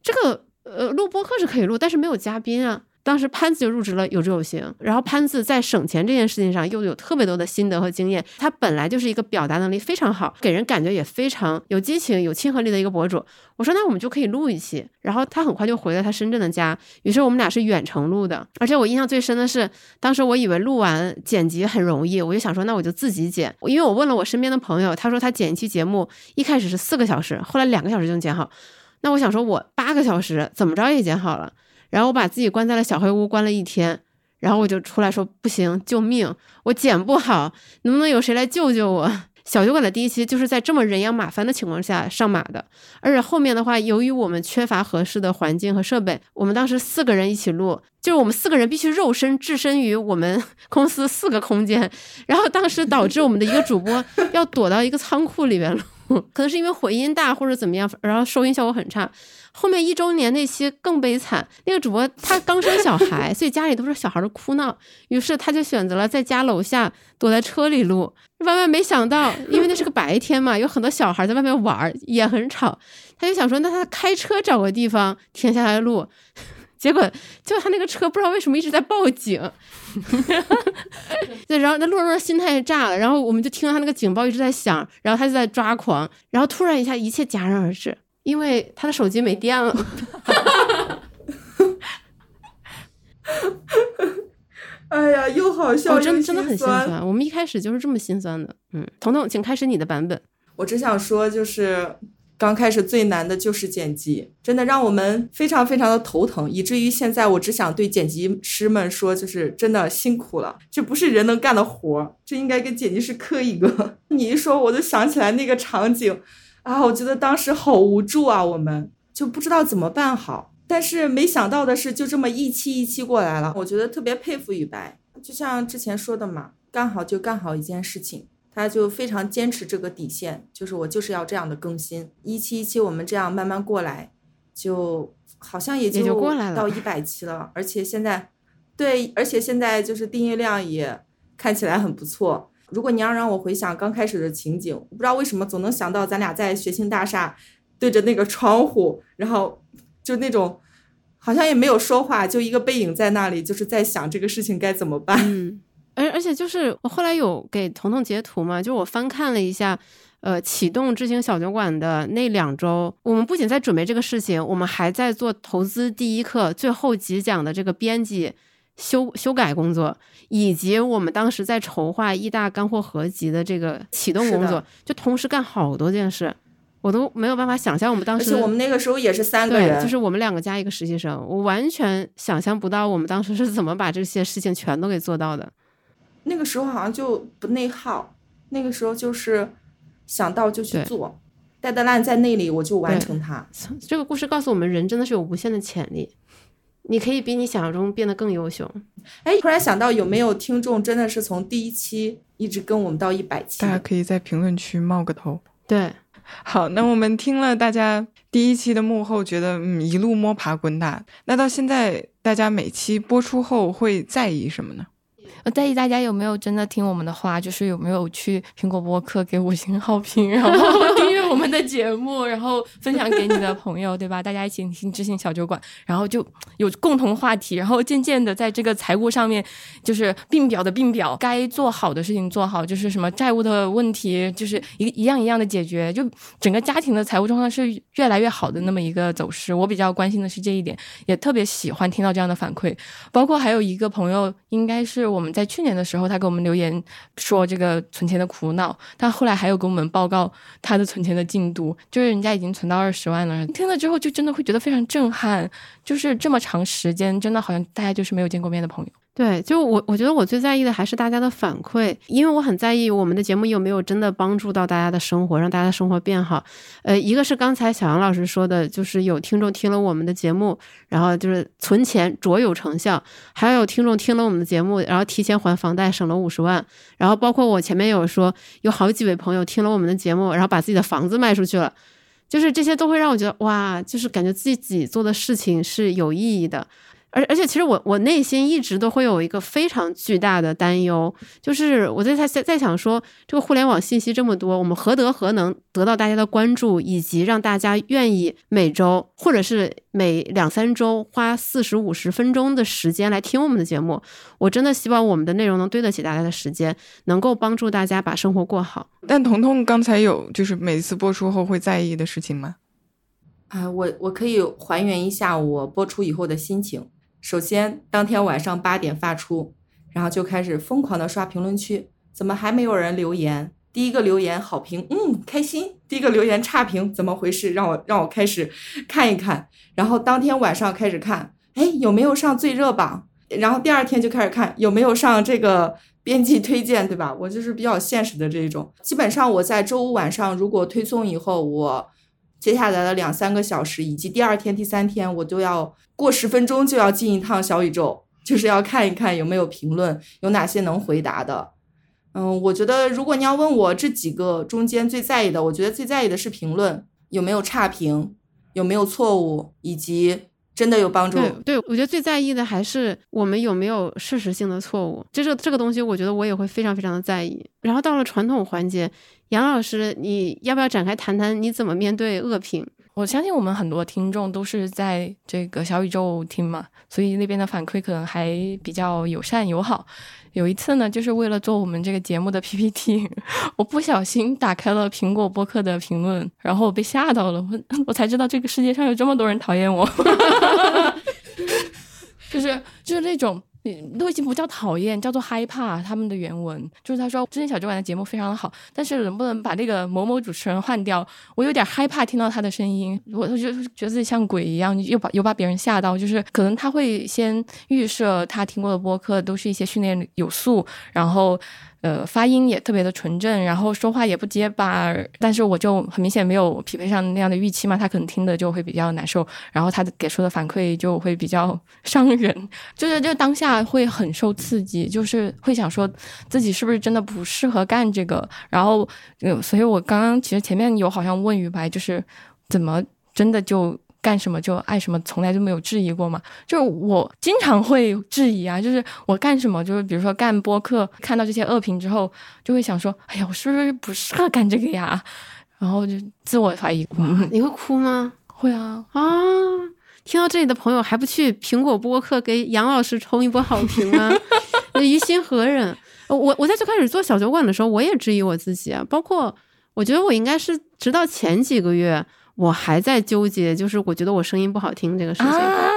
这个。呃，录播课是可以录，但是没有嘉宾啊。当时潘子就入职了有志有行，然后潘子在省钱这件事情上又有特别多的心得和经验。他本来就是一个表达能力非常好，给人感觉也非常有激情、有亲和力的一个博主。我说那我们就可以录一期。然后他很快就回了他深圳的家，于是我们俩是远程录的。而且我印象最深的是，当时我以为录完剪辑很容易，我就想说那我就自己剪。因为我问了我身边的朋友，他说他剪一期节目一开始是四个小时，后来两个小时就能剪好。那我想说，我八个小时怎么着也剪好了，然后我把自己关在了小黑屋，关了一天，然后我就出来说不行，救命，我剪不好，能不能有谁来救救我？小酒馆的第一期就是在这么人仰马翻的情况下上马的，而且后面的话，由于我们缺乏合适的环境和设备，我们当时四个人一起录，就是我们四个人必须肉身置身于我们 公司四个空间，然后当时导致我们的一个主播要躲到一个仓库里边录。可能是因为回音大或者怎么样，然后收音效果很差。后面一周年那期更悲惨，那个主播他刚生小孩，所以家里都是小孩的哭闹，于是他就选择了在家楼下躲在车里录。万万没想到，因为那是个白天嘛，有很多小孩在外面玩，也很吵。他就想说，那他开车找个地方停下来录。结果，结果他那个车不知道为什么一直在报警，对，然后那路上心态炸了，然后我们就听到他那个警报一直在响，然后他就在抓狂，然后突然一下一切戛然而止，因为他的手机没电了。哎呀，又好笑，真真的很心酸。我们一开始就是这么心酸的。嗯，彤彤，请开始你的版本。我只想说，就是。刚开始最难的就是剪辑，真的让我们非常非常的头疼，以至于现在我只想对剪辑师们说，就是真的辛苦了，这不是人能干的活儿，这应该跟剪辑师磕一个。你一说，我就想起来那个场景，啊，我觉得当时好无助啊，我们就不知道怎么办好。但是没想到的是，就这么一期一期过来了，我觉得特别佩服雨白，就像之前说的嘛，干好就干好一件事情。他就非常坚持这个底线，就是我就是要这样的更新，一期一期我们这样慢慢过来，就好像也就过来了到一百期了，而且现在，对，而且现在就是订阅量也看起来很不错。如果你要让我回想刚开始的情景，我不知道为什么总能想到咱俩在学庆大厦对着那个窗户，然后就那种好像也没有说话，就一个背影在那里，就是在想这个事情该怎么办。嗯，而而且就是我后来有给彤彤截图嘛，就我翻看了一下。呃，启动知行小酒馆的那两周，我们不仅在准备这个事情，我们还在做投资第一课最后几讲的这个编辑修修改工作，以及我们当时在筹划一大干货合集的这个启动工作，就同时干好多件事，我都没有办法想象我们当时。我们那个时候也是三个人，就是我们两个加一个实习生，我完全想象不到我们当时是怎么把这些事情全都给做到的。那个时候好像就不内耗，那个时候就是。想到就去做，带的烂在那里，我就完成它。这个故事告诉我们，人真的是有无限的潜力，你可以比你想象中变得更优秀。哎，突然想到，有没有听众真的是从第一期一直跟我们到一百期？大家可以在评论区冒个头。对，好，那我们听了大家第一期的幕后，觉得嗯一路摸爬滚打。那到现在，大家每期播出后会在意什么呢？我在意大家有没有真的听我们的话，就是有没有去苹果播客给五星好评，然后订阅我们的节目，然后分享给你的朋友，对吧？大家一起听知性小酒馆，然后就有共同话题，然后渐渐的在这个财务上面，就是并表的并表，该做好的事情做好，就是什么债务的问题，就是一一样一样的解决，就整个家庭的财务状况是越来越好的那么一个走势。我比较关心的是这一点，也特别喜欢听到这样的反馈。包括还有一个朋友，应该是我们。在去年的时候，他给我们留言说这个存钱的苦恼，但后来还有给我们报告他的存钱的进度，就是人家已经存到二十万了。听了之后，就真的会觉得非常震撼，就是这么长时间，真的好像大家就是没有见过面的朋友。对，就我，我觉得我最在意的还是大家的反馈，因为我很在意我们的节目有没有真的帮助到大家的生活，让大家的生活变好。呃，一个是刚才小杨老师说的，就是有听众听了我们的节目，然后就是存钱卓有成效；还有听众听了我们的节目，然后提前还房贷省了五十万；然后包括我前面有说，有好几位朋友听了我们的节目，然后把自己的房子卖出去了，就是这些都会让我觉得哇，就是感觉自己做的事情是有意义的。而而且，其实我我内心一直都会有一个非常巨大的担忧，就是我在在在想说，这个互联网信息这么多，我们何德何能得到大家的关注，以及让大家愿意每周或者是每两三周花四十五十分钟的时间来听我们的节目？我真的希望我们的内容能对得起大家的时间，能够帮助大家把生活过好。但彤彤刚才有就是每次播出后会在意的事情吗？啊，我我可以还原一下我播出以后的心情。首先，当天晚上八点发出，然后就开始疯狂的刷评论区，怎么还没有人留言？第一个留言好评，嗯，开心。第一个留言差评，怎么回事？让我让我开始 看一看。然后当天晚上开始看，哎，有没有上最热榜？然后第二天就开始看有没有上这个 编辑推荐，对吧？我就是比较现实的这一种。基本上我在周五晚上如果推送以后，我。接下来的两三个小时，以及第二天、第三天，我都要过十分钟就要进一趟小宇宙，就是要看一看有没有评论，有哪些能回答的。嗯，我觉得如果你要问我这几个中间最在意的，我觉得最在意的是评论有没有差评，有没有错误，以及。真的有帮助。对，对我觉得最在意的还是我们有没有事实性的错误，就是这个东西，我觉得我也会非常非常的在意。然后到了传统环节，杨老师，你要不要展开谈谈你怎么面对恶评？我相信我们很多听众都是在这个小宇宙听嘛，所以那边的反馈可能还比较友善友好。有一次呢，就是为了做我们这个节目的 PPT，我不小心打开了苹果播客的评论，然后我被吓到了，我 我才知道这个世界上有这么多人讨厌我，就是就是那种。都已经不叫讨厌，叫做害怕。他们的原文就是他说：“之前小酒馆的节目非常的好，但是能不能把那个某某主持人换掉？我有点害怕听到他的声音，我就觉得自己像鬼一样，又把又把别人吓到。就是可能他会先预设他听过的播客都是一些训练有素，然后。”呃，发音也特别的纯正，然后说话也不结巴，但是我就很明显没有匹配上那样的预期嘛，他可能听的就会比较难受，然后他给出的反馈就会比较伤人，就是就当下会很受刺激，就是会想说自己是不是真的不适合干这个，然后，所以我刚刚其实前面有好像问于白，就是怎么真的就。干什么就爱什么，从来就没有质疑过嘛。就是我经常会质疑啊，就是我干什么，就是比如说干播客，看到这些恶评之后，就会想说，哎呀，我是不是不适合干这个呀？然后就自我怀疑。你会哭吗？会啊啊！听到这里的朋友还不去苹果播客给杨老师冲一波好评啊？于心何忍？我我在最开始做小酒馆的时候，我也质疑我自己啊。包括我觉得我应该是直到前几个月，我还在纠结，就是我觉得我声音不好听这个事情。啊！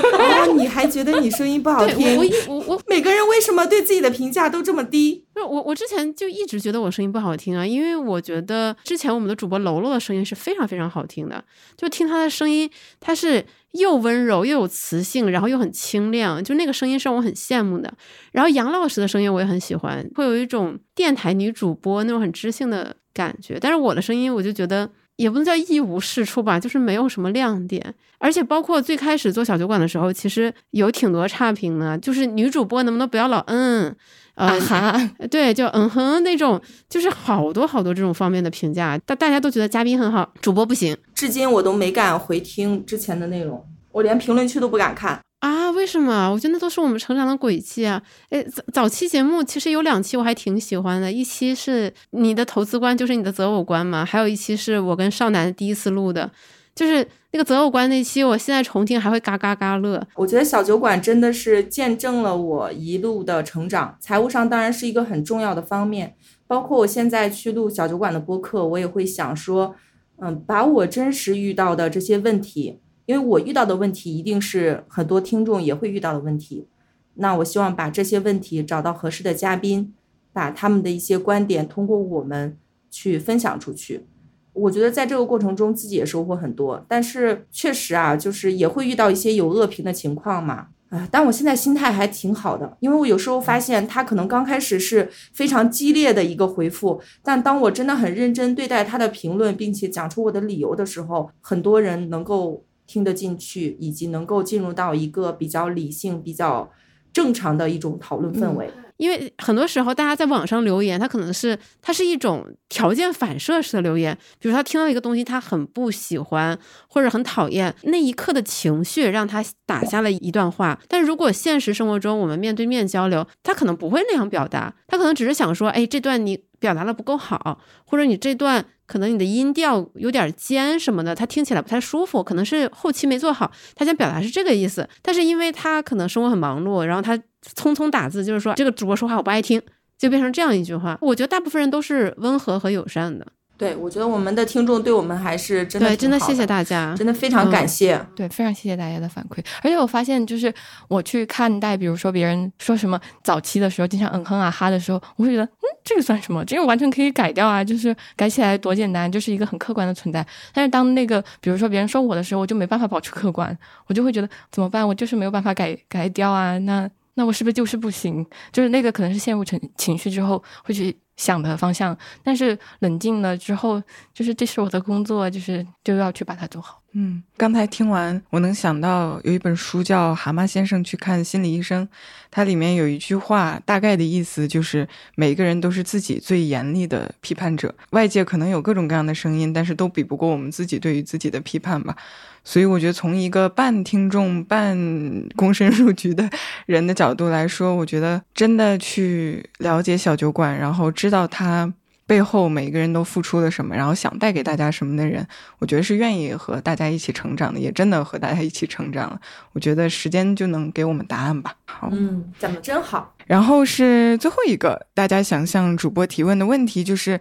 你还觉得你声音不好听？我我我，每个人为什么对自己的评价都这么低？我我之前就一直觉得我声音不好听啊，因为我觉得之前我们的主播楼楼的声音是非常非常好听的，就听他的声音，他是又温柔又有磁性，然后又很清亮，就那个声音是让我很羡慕的。然后杨老师的声音我也很喜欢，会有一种电台女主播那种很知性的感觉。但是我的声音我就觉得。也不能叫一无是处吧，就是没有什么亮点，而且包括最开始做小酒馆的时候，其实有挺多差评的，就是女主播能不能不要老嗯，啊哈，对，就嗯哼那种，就是好多好多这种方面的评价，大大家都觉得嘉宾很好，主播不行，至今我都没敢回听之前的内容，我连评论区都不敢看。啊，为什么？我觉得那都是我们成长的轨迹啊！哎，早早期节目其实有两期我还挺喜欢的，一期是你的投资观就是你的择偶观嘛，还有一期是我跟少男第一次录的，就是那个择偶观那期，我现在重听还会嘎嘎嘎乐。我觉得小酒馆真的是见证了我一路的成长，财务上当然是一个很重要的方面，包括我现在去录小酒馆的播客，我也会想说，嗯，把我真实遇到的这些问题。因为我遇到的问题一定是很多听众也会遇到的问题，那我希望把这些问题找到合适的嘉宾，把他们的一些观点通过我们去分享出去。我觉得在这个过程中自己也收获很多，但是确实啊，就是也会遇到一些有恶评的情况嘛。啊，但我现在心态还挺好的，因为我有时候发现他可能刚开始是非常激烈的一个回复，但当我真的很认真对待他的评论，并且讲出我的理由的时候，很多人能够。听得进去，以及能够进入到一个比较理性、比较正常的一种讨论氛围。因为很多时候，大家在网上留言，他可能是它是一种条件反射式的留言。比如他听到一个东西，他很不喜欢或者很讨厌，那一刻的情绪让他打下了一段话。但如果现实生活中我们面对面交流，他可能不会那样表达，他可能只是想说：“哎，这段你表达的不够好，或者你这段。”可能你的音调有点尖什么的，他听起来不太舒服，可能是后期没做好。他想表达是这个意思，但是因为他可能生活很忙碌，然后他匆匆打字，就是说这个主播说话我不爱听，就变成这样一句话。我觉得大部分人都是温和和友善的。对，我觉得我们的听众对我们还是真的对，真的谢谢大家，真的非常感谢。对，非常谢谢大家的反馈。而且我发现，就是我去看待，比如说别人说什么早期的时候经常嗯哼啊哈的时候，我会觉得，嗯，这个算什么？这个完全可以改掉啊，就是改起来多简单，就是一个很客观的存在。但是当那个比如说别人说我的时候，我就没办法保持客观，我就会觉得怎么办？我就是没有办法改改掉啊。那那我是不是就是不行？就是那个可能是陷入情情绪之后会去。想的方向，但是冷静了之后，就是这是我的工作，就是就要去把它做好。嗯，刚才听完，我能想到有一本书叫《蛤蟆先生去看心理医生》，它里面有一句话，大概的意思就是每个人都是自己最严厉的批判者，外界可能有各种各样的声音，但是都比不过我们自己对于自己的批判吧。所以我觉得，从一个半听众半躬身入局的人的角度来说，我觉得真的去了解小酒馆，然后知知道他背后每个人都付出了什么，然后想带给大家什么的人，我觉得是愿意和大家一起成长的，也真的和大家一起成长了。我觉得时间就能给我们答案吧。好，嗯，讲的真好。然后是最后一个，大家想向主播提问的问题就是。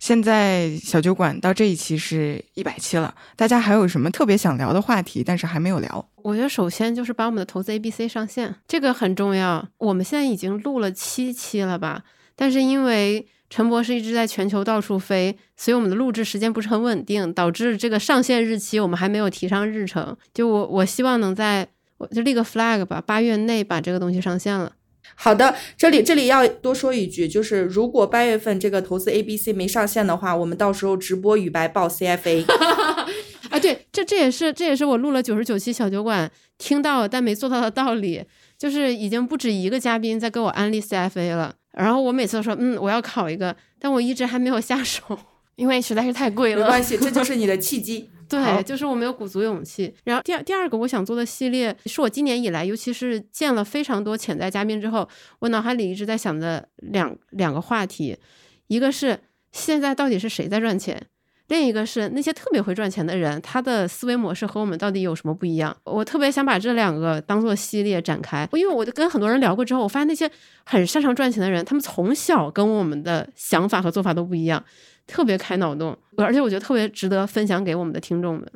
现在小酒馆到这一期是一百期了，大家还有什么特别想聊的话题？但是还没有聊。我觉得首先就是把我们的投资 A B C 上线，这个很重要。我们现在已经录了七期了吧？但是因为陈博士一直在全球到处飞，所以我们的录制时间不是很稳定，导致这个上线日期我们还没有提上日程。就我我希望能在我就立个 flag 吧，八月内把这个东西上线了。好的，这里这里要多说一句，就是如果八月份这个投资 A B C 没上线的话，我们到时候直播与白报 C F A。啊，对，这这也是这也是我录了九十九期小酒馆听到但没做到的道理，就是已经不止一个嘉宾在给我安利 C F A 了，然后我每次都说嗯我要考一个，但我一直还没有下手，因为实在是太贵了。没关系，这就是你的契机。对，就是我没有鼓足勇气。然后第二第二个我想做的系列，是我今年以来，尤其是见了非常多潜在嘉宾之后，我脑海里一直在想的两两个话题，一个是现在到底是谁在赚钱？另一个是那些特别会赚钱的人，他的思维模式和我们到底有什么不一样？我特别想把这两个当做系列展开，因为我就跟很多人聊过之后，我发现那些很擅长赚钱的人，他们从小跟我们的想法和做法都不一样，特别开脑洞，而且我觉得特别值得分享给我们的听众们。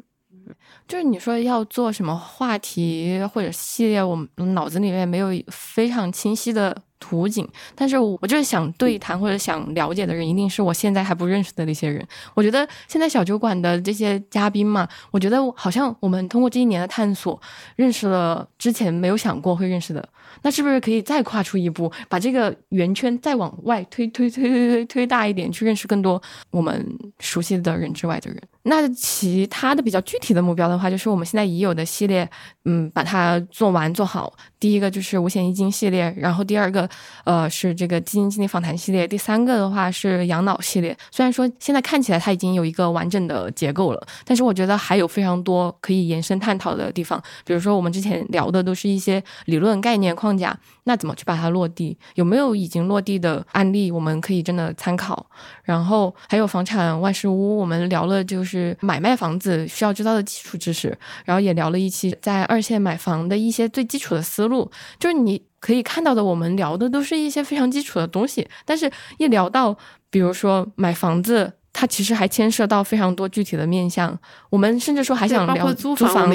就是你说要做什么话题或者系列，我脑子里面没有非常清晰的。图景，但是我就是想对谈或者想了解的人，一定是我现在还不认识的那些人。我觉得现在小酒馆的这些嘉宾嘛，我觉得好像我们通过这一年的探索，认识了之前没有想过会认识的。那是不是可以再跨出一步，把这个圆圈再往外推推推推推推大一点，去认识更多我们熟悉的人之外的人？那其他的比较具体的目标的话，就是我们现在已有的系列，嗯，把它做完做好。第一个就是五险一金系列，然后第二个，呃，是这个基金经理访谈系列，第三个的话是养老系列。虽然说现在看起来它已经有一个完整的结构了，但是我觉得还有非常多可以延伸探讨的地方。比如说我们之前聊的都是一些理论概念框架，那怎么去把它落地？有没有已经落地的案例，我们可以真的参考？然后还有房产万事屋，我们聊了就是买卖房子需要知道的基础知识，然后也聊了一期在二线买房的一些最基础的思路。就是你可以看到的，我们聊的都是一些非常基础的东西，但是一聊到，比如说买房子，它其实还牵涉到非常多具体的面向。我们甚至说还想聊租房，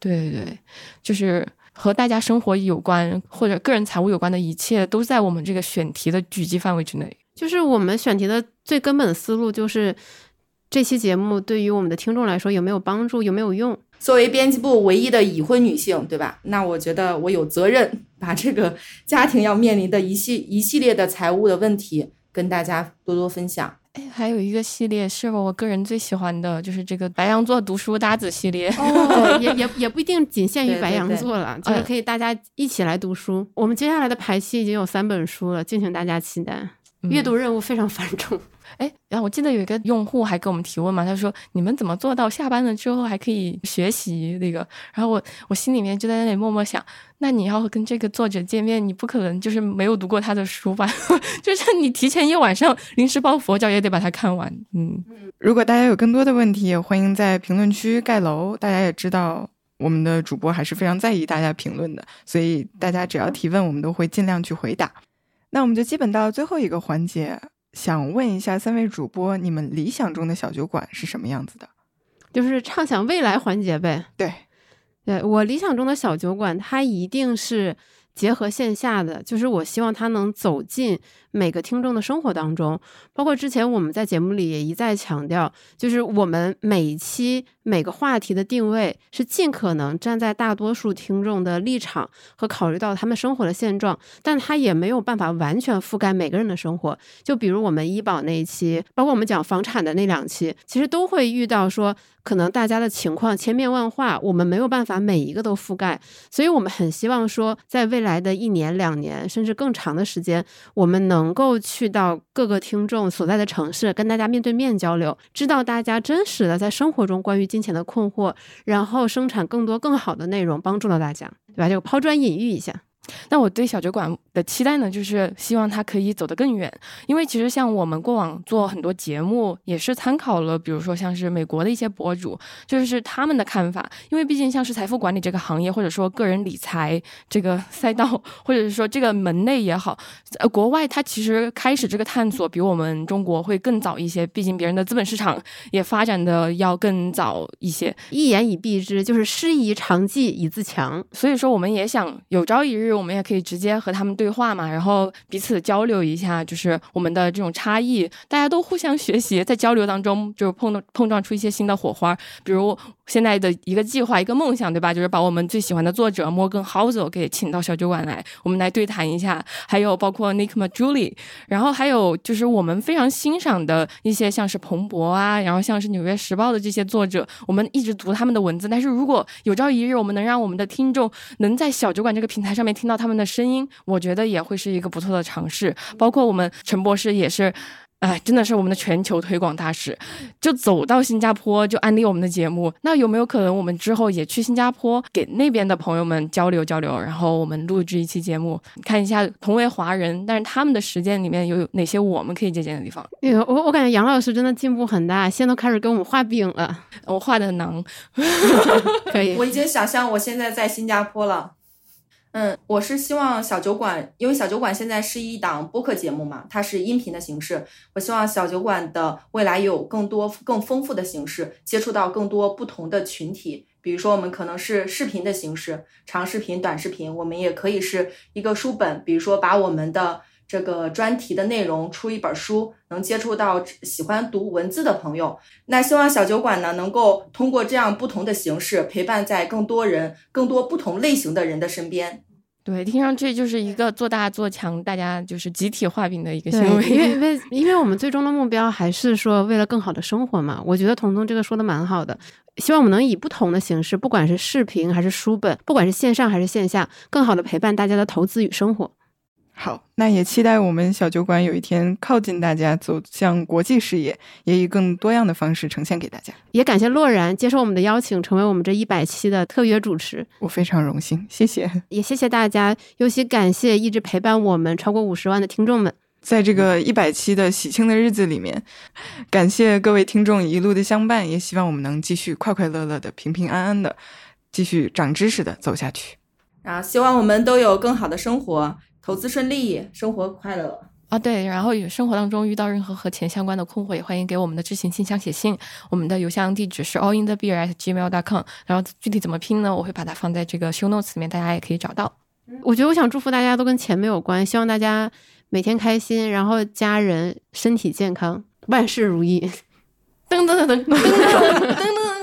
对对对对，就是和大家生活有关或者个人财务有关的一切，都在我们这个选题的狙击范围之内。就是我们选题的最根本的思路，就是这期节目对于我们的听众来说有没有帮助，有没有用。作为编辑部唯一的已婚女性，对吧？那我觉得我有责任把这个家庭要面临的一系一系列的财务的问题跟大家多多分享。哎，还有一个系列是我个人最喜欢的，就是这个白羊座读书搭子系列。哦，也 也也不一定仅限于白羊座了，就是可以大家一起来读书。我们接下来的排期已经有三本书了，敬请大家期待。阅读任务非常繁重。哎，然后我记得有一个用户还给我们提问嘛，他说：“你们怎么做到下班了之后还可以学习那个？”然后我我心里面就在那里默默想：那你要跟这个作者见面，你不可能就是没有读过他的书吧？就是你提前一晚上临时抱佛脚也得把它看完。嗯，如果大家有更多的问题，欢迎在评论区盖楼。大家也知道，我们的主播还是非常在意大家评论的，所以大家只要提问，我们都会尽量去回答。那我们就基本到最后一个环节。想问一下三位主播，你们理想中的小酒馆是什么样子的？就是畅想未来环节呗。对，对我理想中的小酒馆，它一定是结合线下的，就是我希望它能走进。每个听众的生活当中，包括之前我们在节目里也一再强调，就是我们每一期每个话题的定位是尽可能站在大多数听众的立场和考虑到他们生活的现状，但他也没有办法完全覆盖每个人的生活。就比如我们医保那一期，包括我们讲房产的那两期，其实都会遇到说，可能大家的情况千变万化，我们没有办法每一个都覆盖，所以我们很希望说，在未来的一年、两年甚至更长的时间，我们能。能够去到各个听众所在的城市，跟大家面对面交流，知道大家真实的在生活中关于金钱的困惑，然后生产更多更好的内容，帮助到大家，对吧？就抛砖引玉一下。那我对小酒馆的期待呢，就是希望它可以走得更远。因为其实像我们过往做很多节目，也是参考了，比如说像是美国的一些博主，就是他们的看法。因为毕竟像是财富管理这个行业，或者说个人理财这个 赛道，或者是说这个门类也好，呃，国外它其实开始这个探索比我们中国会更早一些。毕竟别人的资本市场也发展的要更早一些。一言以蔽之，就是师夷长技以自强。所以说，我们也想有朝一日。我们也可以直接和他们对话嘛，然后彼此交流一下，就是我们的这种差异，大家都互相学习，在交流当中就碰到碰撞出一些新的火花，比如。现在的一个计划，一个梦想，对吧？就是把我们最喜欢的作者摩根·豪泽给请到小酒馆来，我们来对谈一下。还有包括 Nick Majuli，然后还有就是我们非常欣赏的一些，像是彭博啊，然后像是《纽约时报》的这些作者，我们一直读他们的文字。但是如果有朝一日我们能让我们的听众能在小酒馆这个平台上面听到他们的声音，我觉得也会是一个不错的尝试。包括我们陈博士也是。哎，真的是我们的全球推广大使，就走到新加坡就安利我们的节目。那有没有可能我们之后也去新加坡，给那边的朋友们交流交流，然后我们录制一期节目，看一下同为华人，但是他们的实践里面有哪些我们可以借鉴的地方？我我感觉杨老师真的进步很大，现在都开始给我们画饼了。我画的囊，可以。我已经想象我现在在新加坡了。嗯，我是希望小酒馆，因为小酒馆现在是一档播客节目嘛，它是音频的形式。我希望小酒馆的未来有更多更丰富的形式，接触到更多不同的群体。比如说，我们可能是视频的形式，长视频、短视频，我们也可以是一个书本，比如说把我们的这个专题的内容出一本书，能接触到喜欢读文字的朋友。那希望小酒馆呢，能够通过这样不同的形式，陪伴在更多人、更多不同类型的人的身边。对，听上去就是一个做大做强，大家就是集体画饼的一个行为。因为，因为，因为我们最终的目标还是说为了更好的生活嘛。我觉得彤彤这个说的蛮好的，希望我们能以不同的形式，不管是视频还是书本，不管是线上还是线下，更好的陪伴大家的投资与生活。好，那也期待我们小酒馆有一天靠近大家，走向国际视野，也以更多样的方式呈现给大家。也感谢洛然接受我们的邀请，成为我们这一百期的特约主持。我非常荣幸，谢谢。也谢谢大家，尤其感谢一直陪伴我们超过五十万的听众们。在这个一百期的喜庆的日子里面，感谢各位听众一路的相伴，也希望我们能继续快快乐乐的、平平安安的，继续长知识的走下去。啊，希望我们都有更好的生活。投资顺利，生活快乐啊！对，然后生活当中遇到任何和钱相关的困惑，也欢迎给我们的知行信箱写信。我们的邮箱地址是 all in the beer at gmail.com 然后具体怎么拼呢？我会把它放在这个 show notes 里面，大家也可以找到。我觉得我想祝福大家都跟钱没有关，希望大家每天开心，然后家人身体健康，万事如意。噔噔噔噔噔噔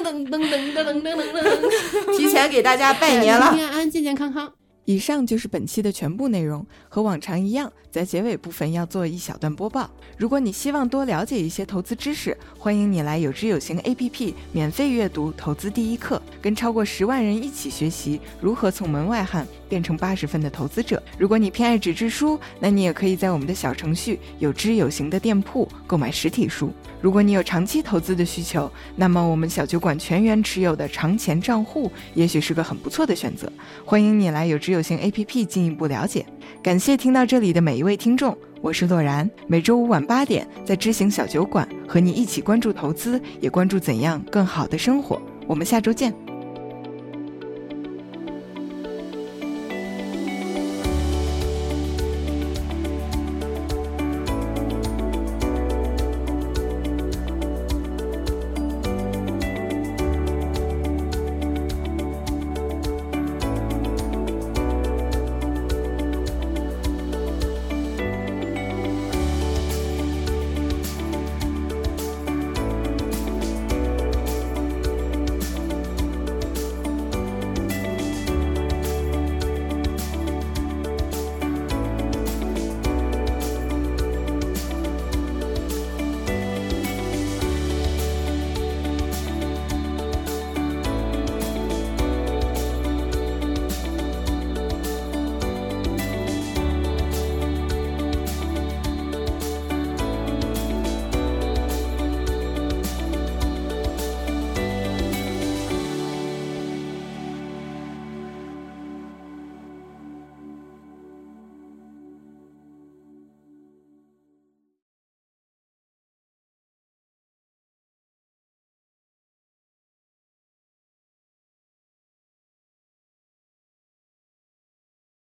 噔噔噔噔噔噔噔，提前给大家拜年了，平安健健康康。以上就是本期的全部内容，和往常一样，在结尾部分要做一小段播报。如果你希望多了解一些投资知识，欢迎你来有知有行 APP 免费阅读《投资第一课》，跟超过十万人一起学习如何从门外汉变成八十分的投资者。如果你偏爱纸质书，那你也可以在我们的小程序有知有行的店铺购买实体书。如果你有长期投资的需求，那么我们小酒馆全员持有的长钱账户也许是个很不错的选择。欢迎你来有知有行 APP 进一步了解。感谢听到这里的每一位听众，我是洛然。每周五晚八点，在知行小酒馆和你一起关注投资，也关注怎样更好的生活。我们下周见。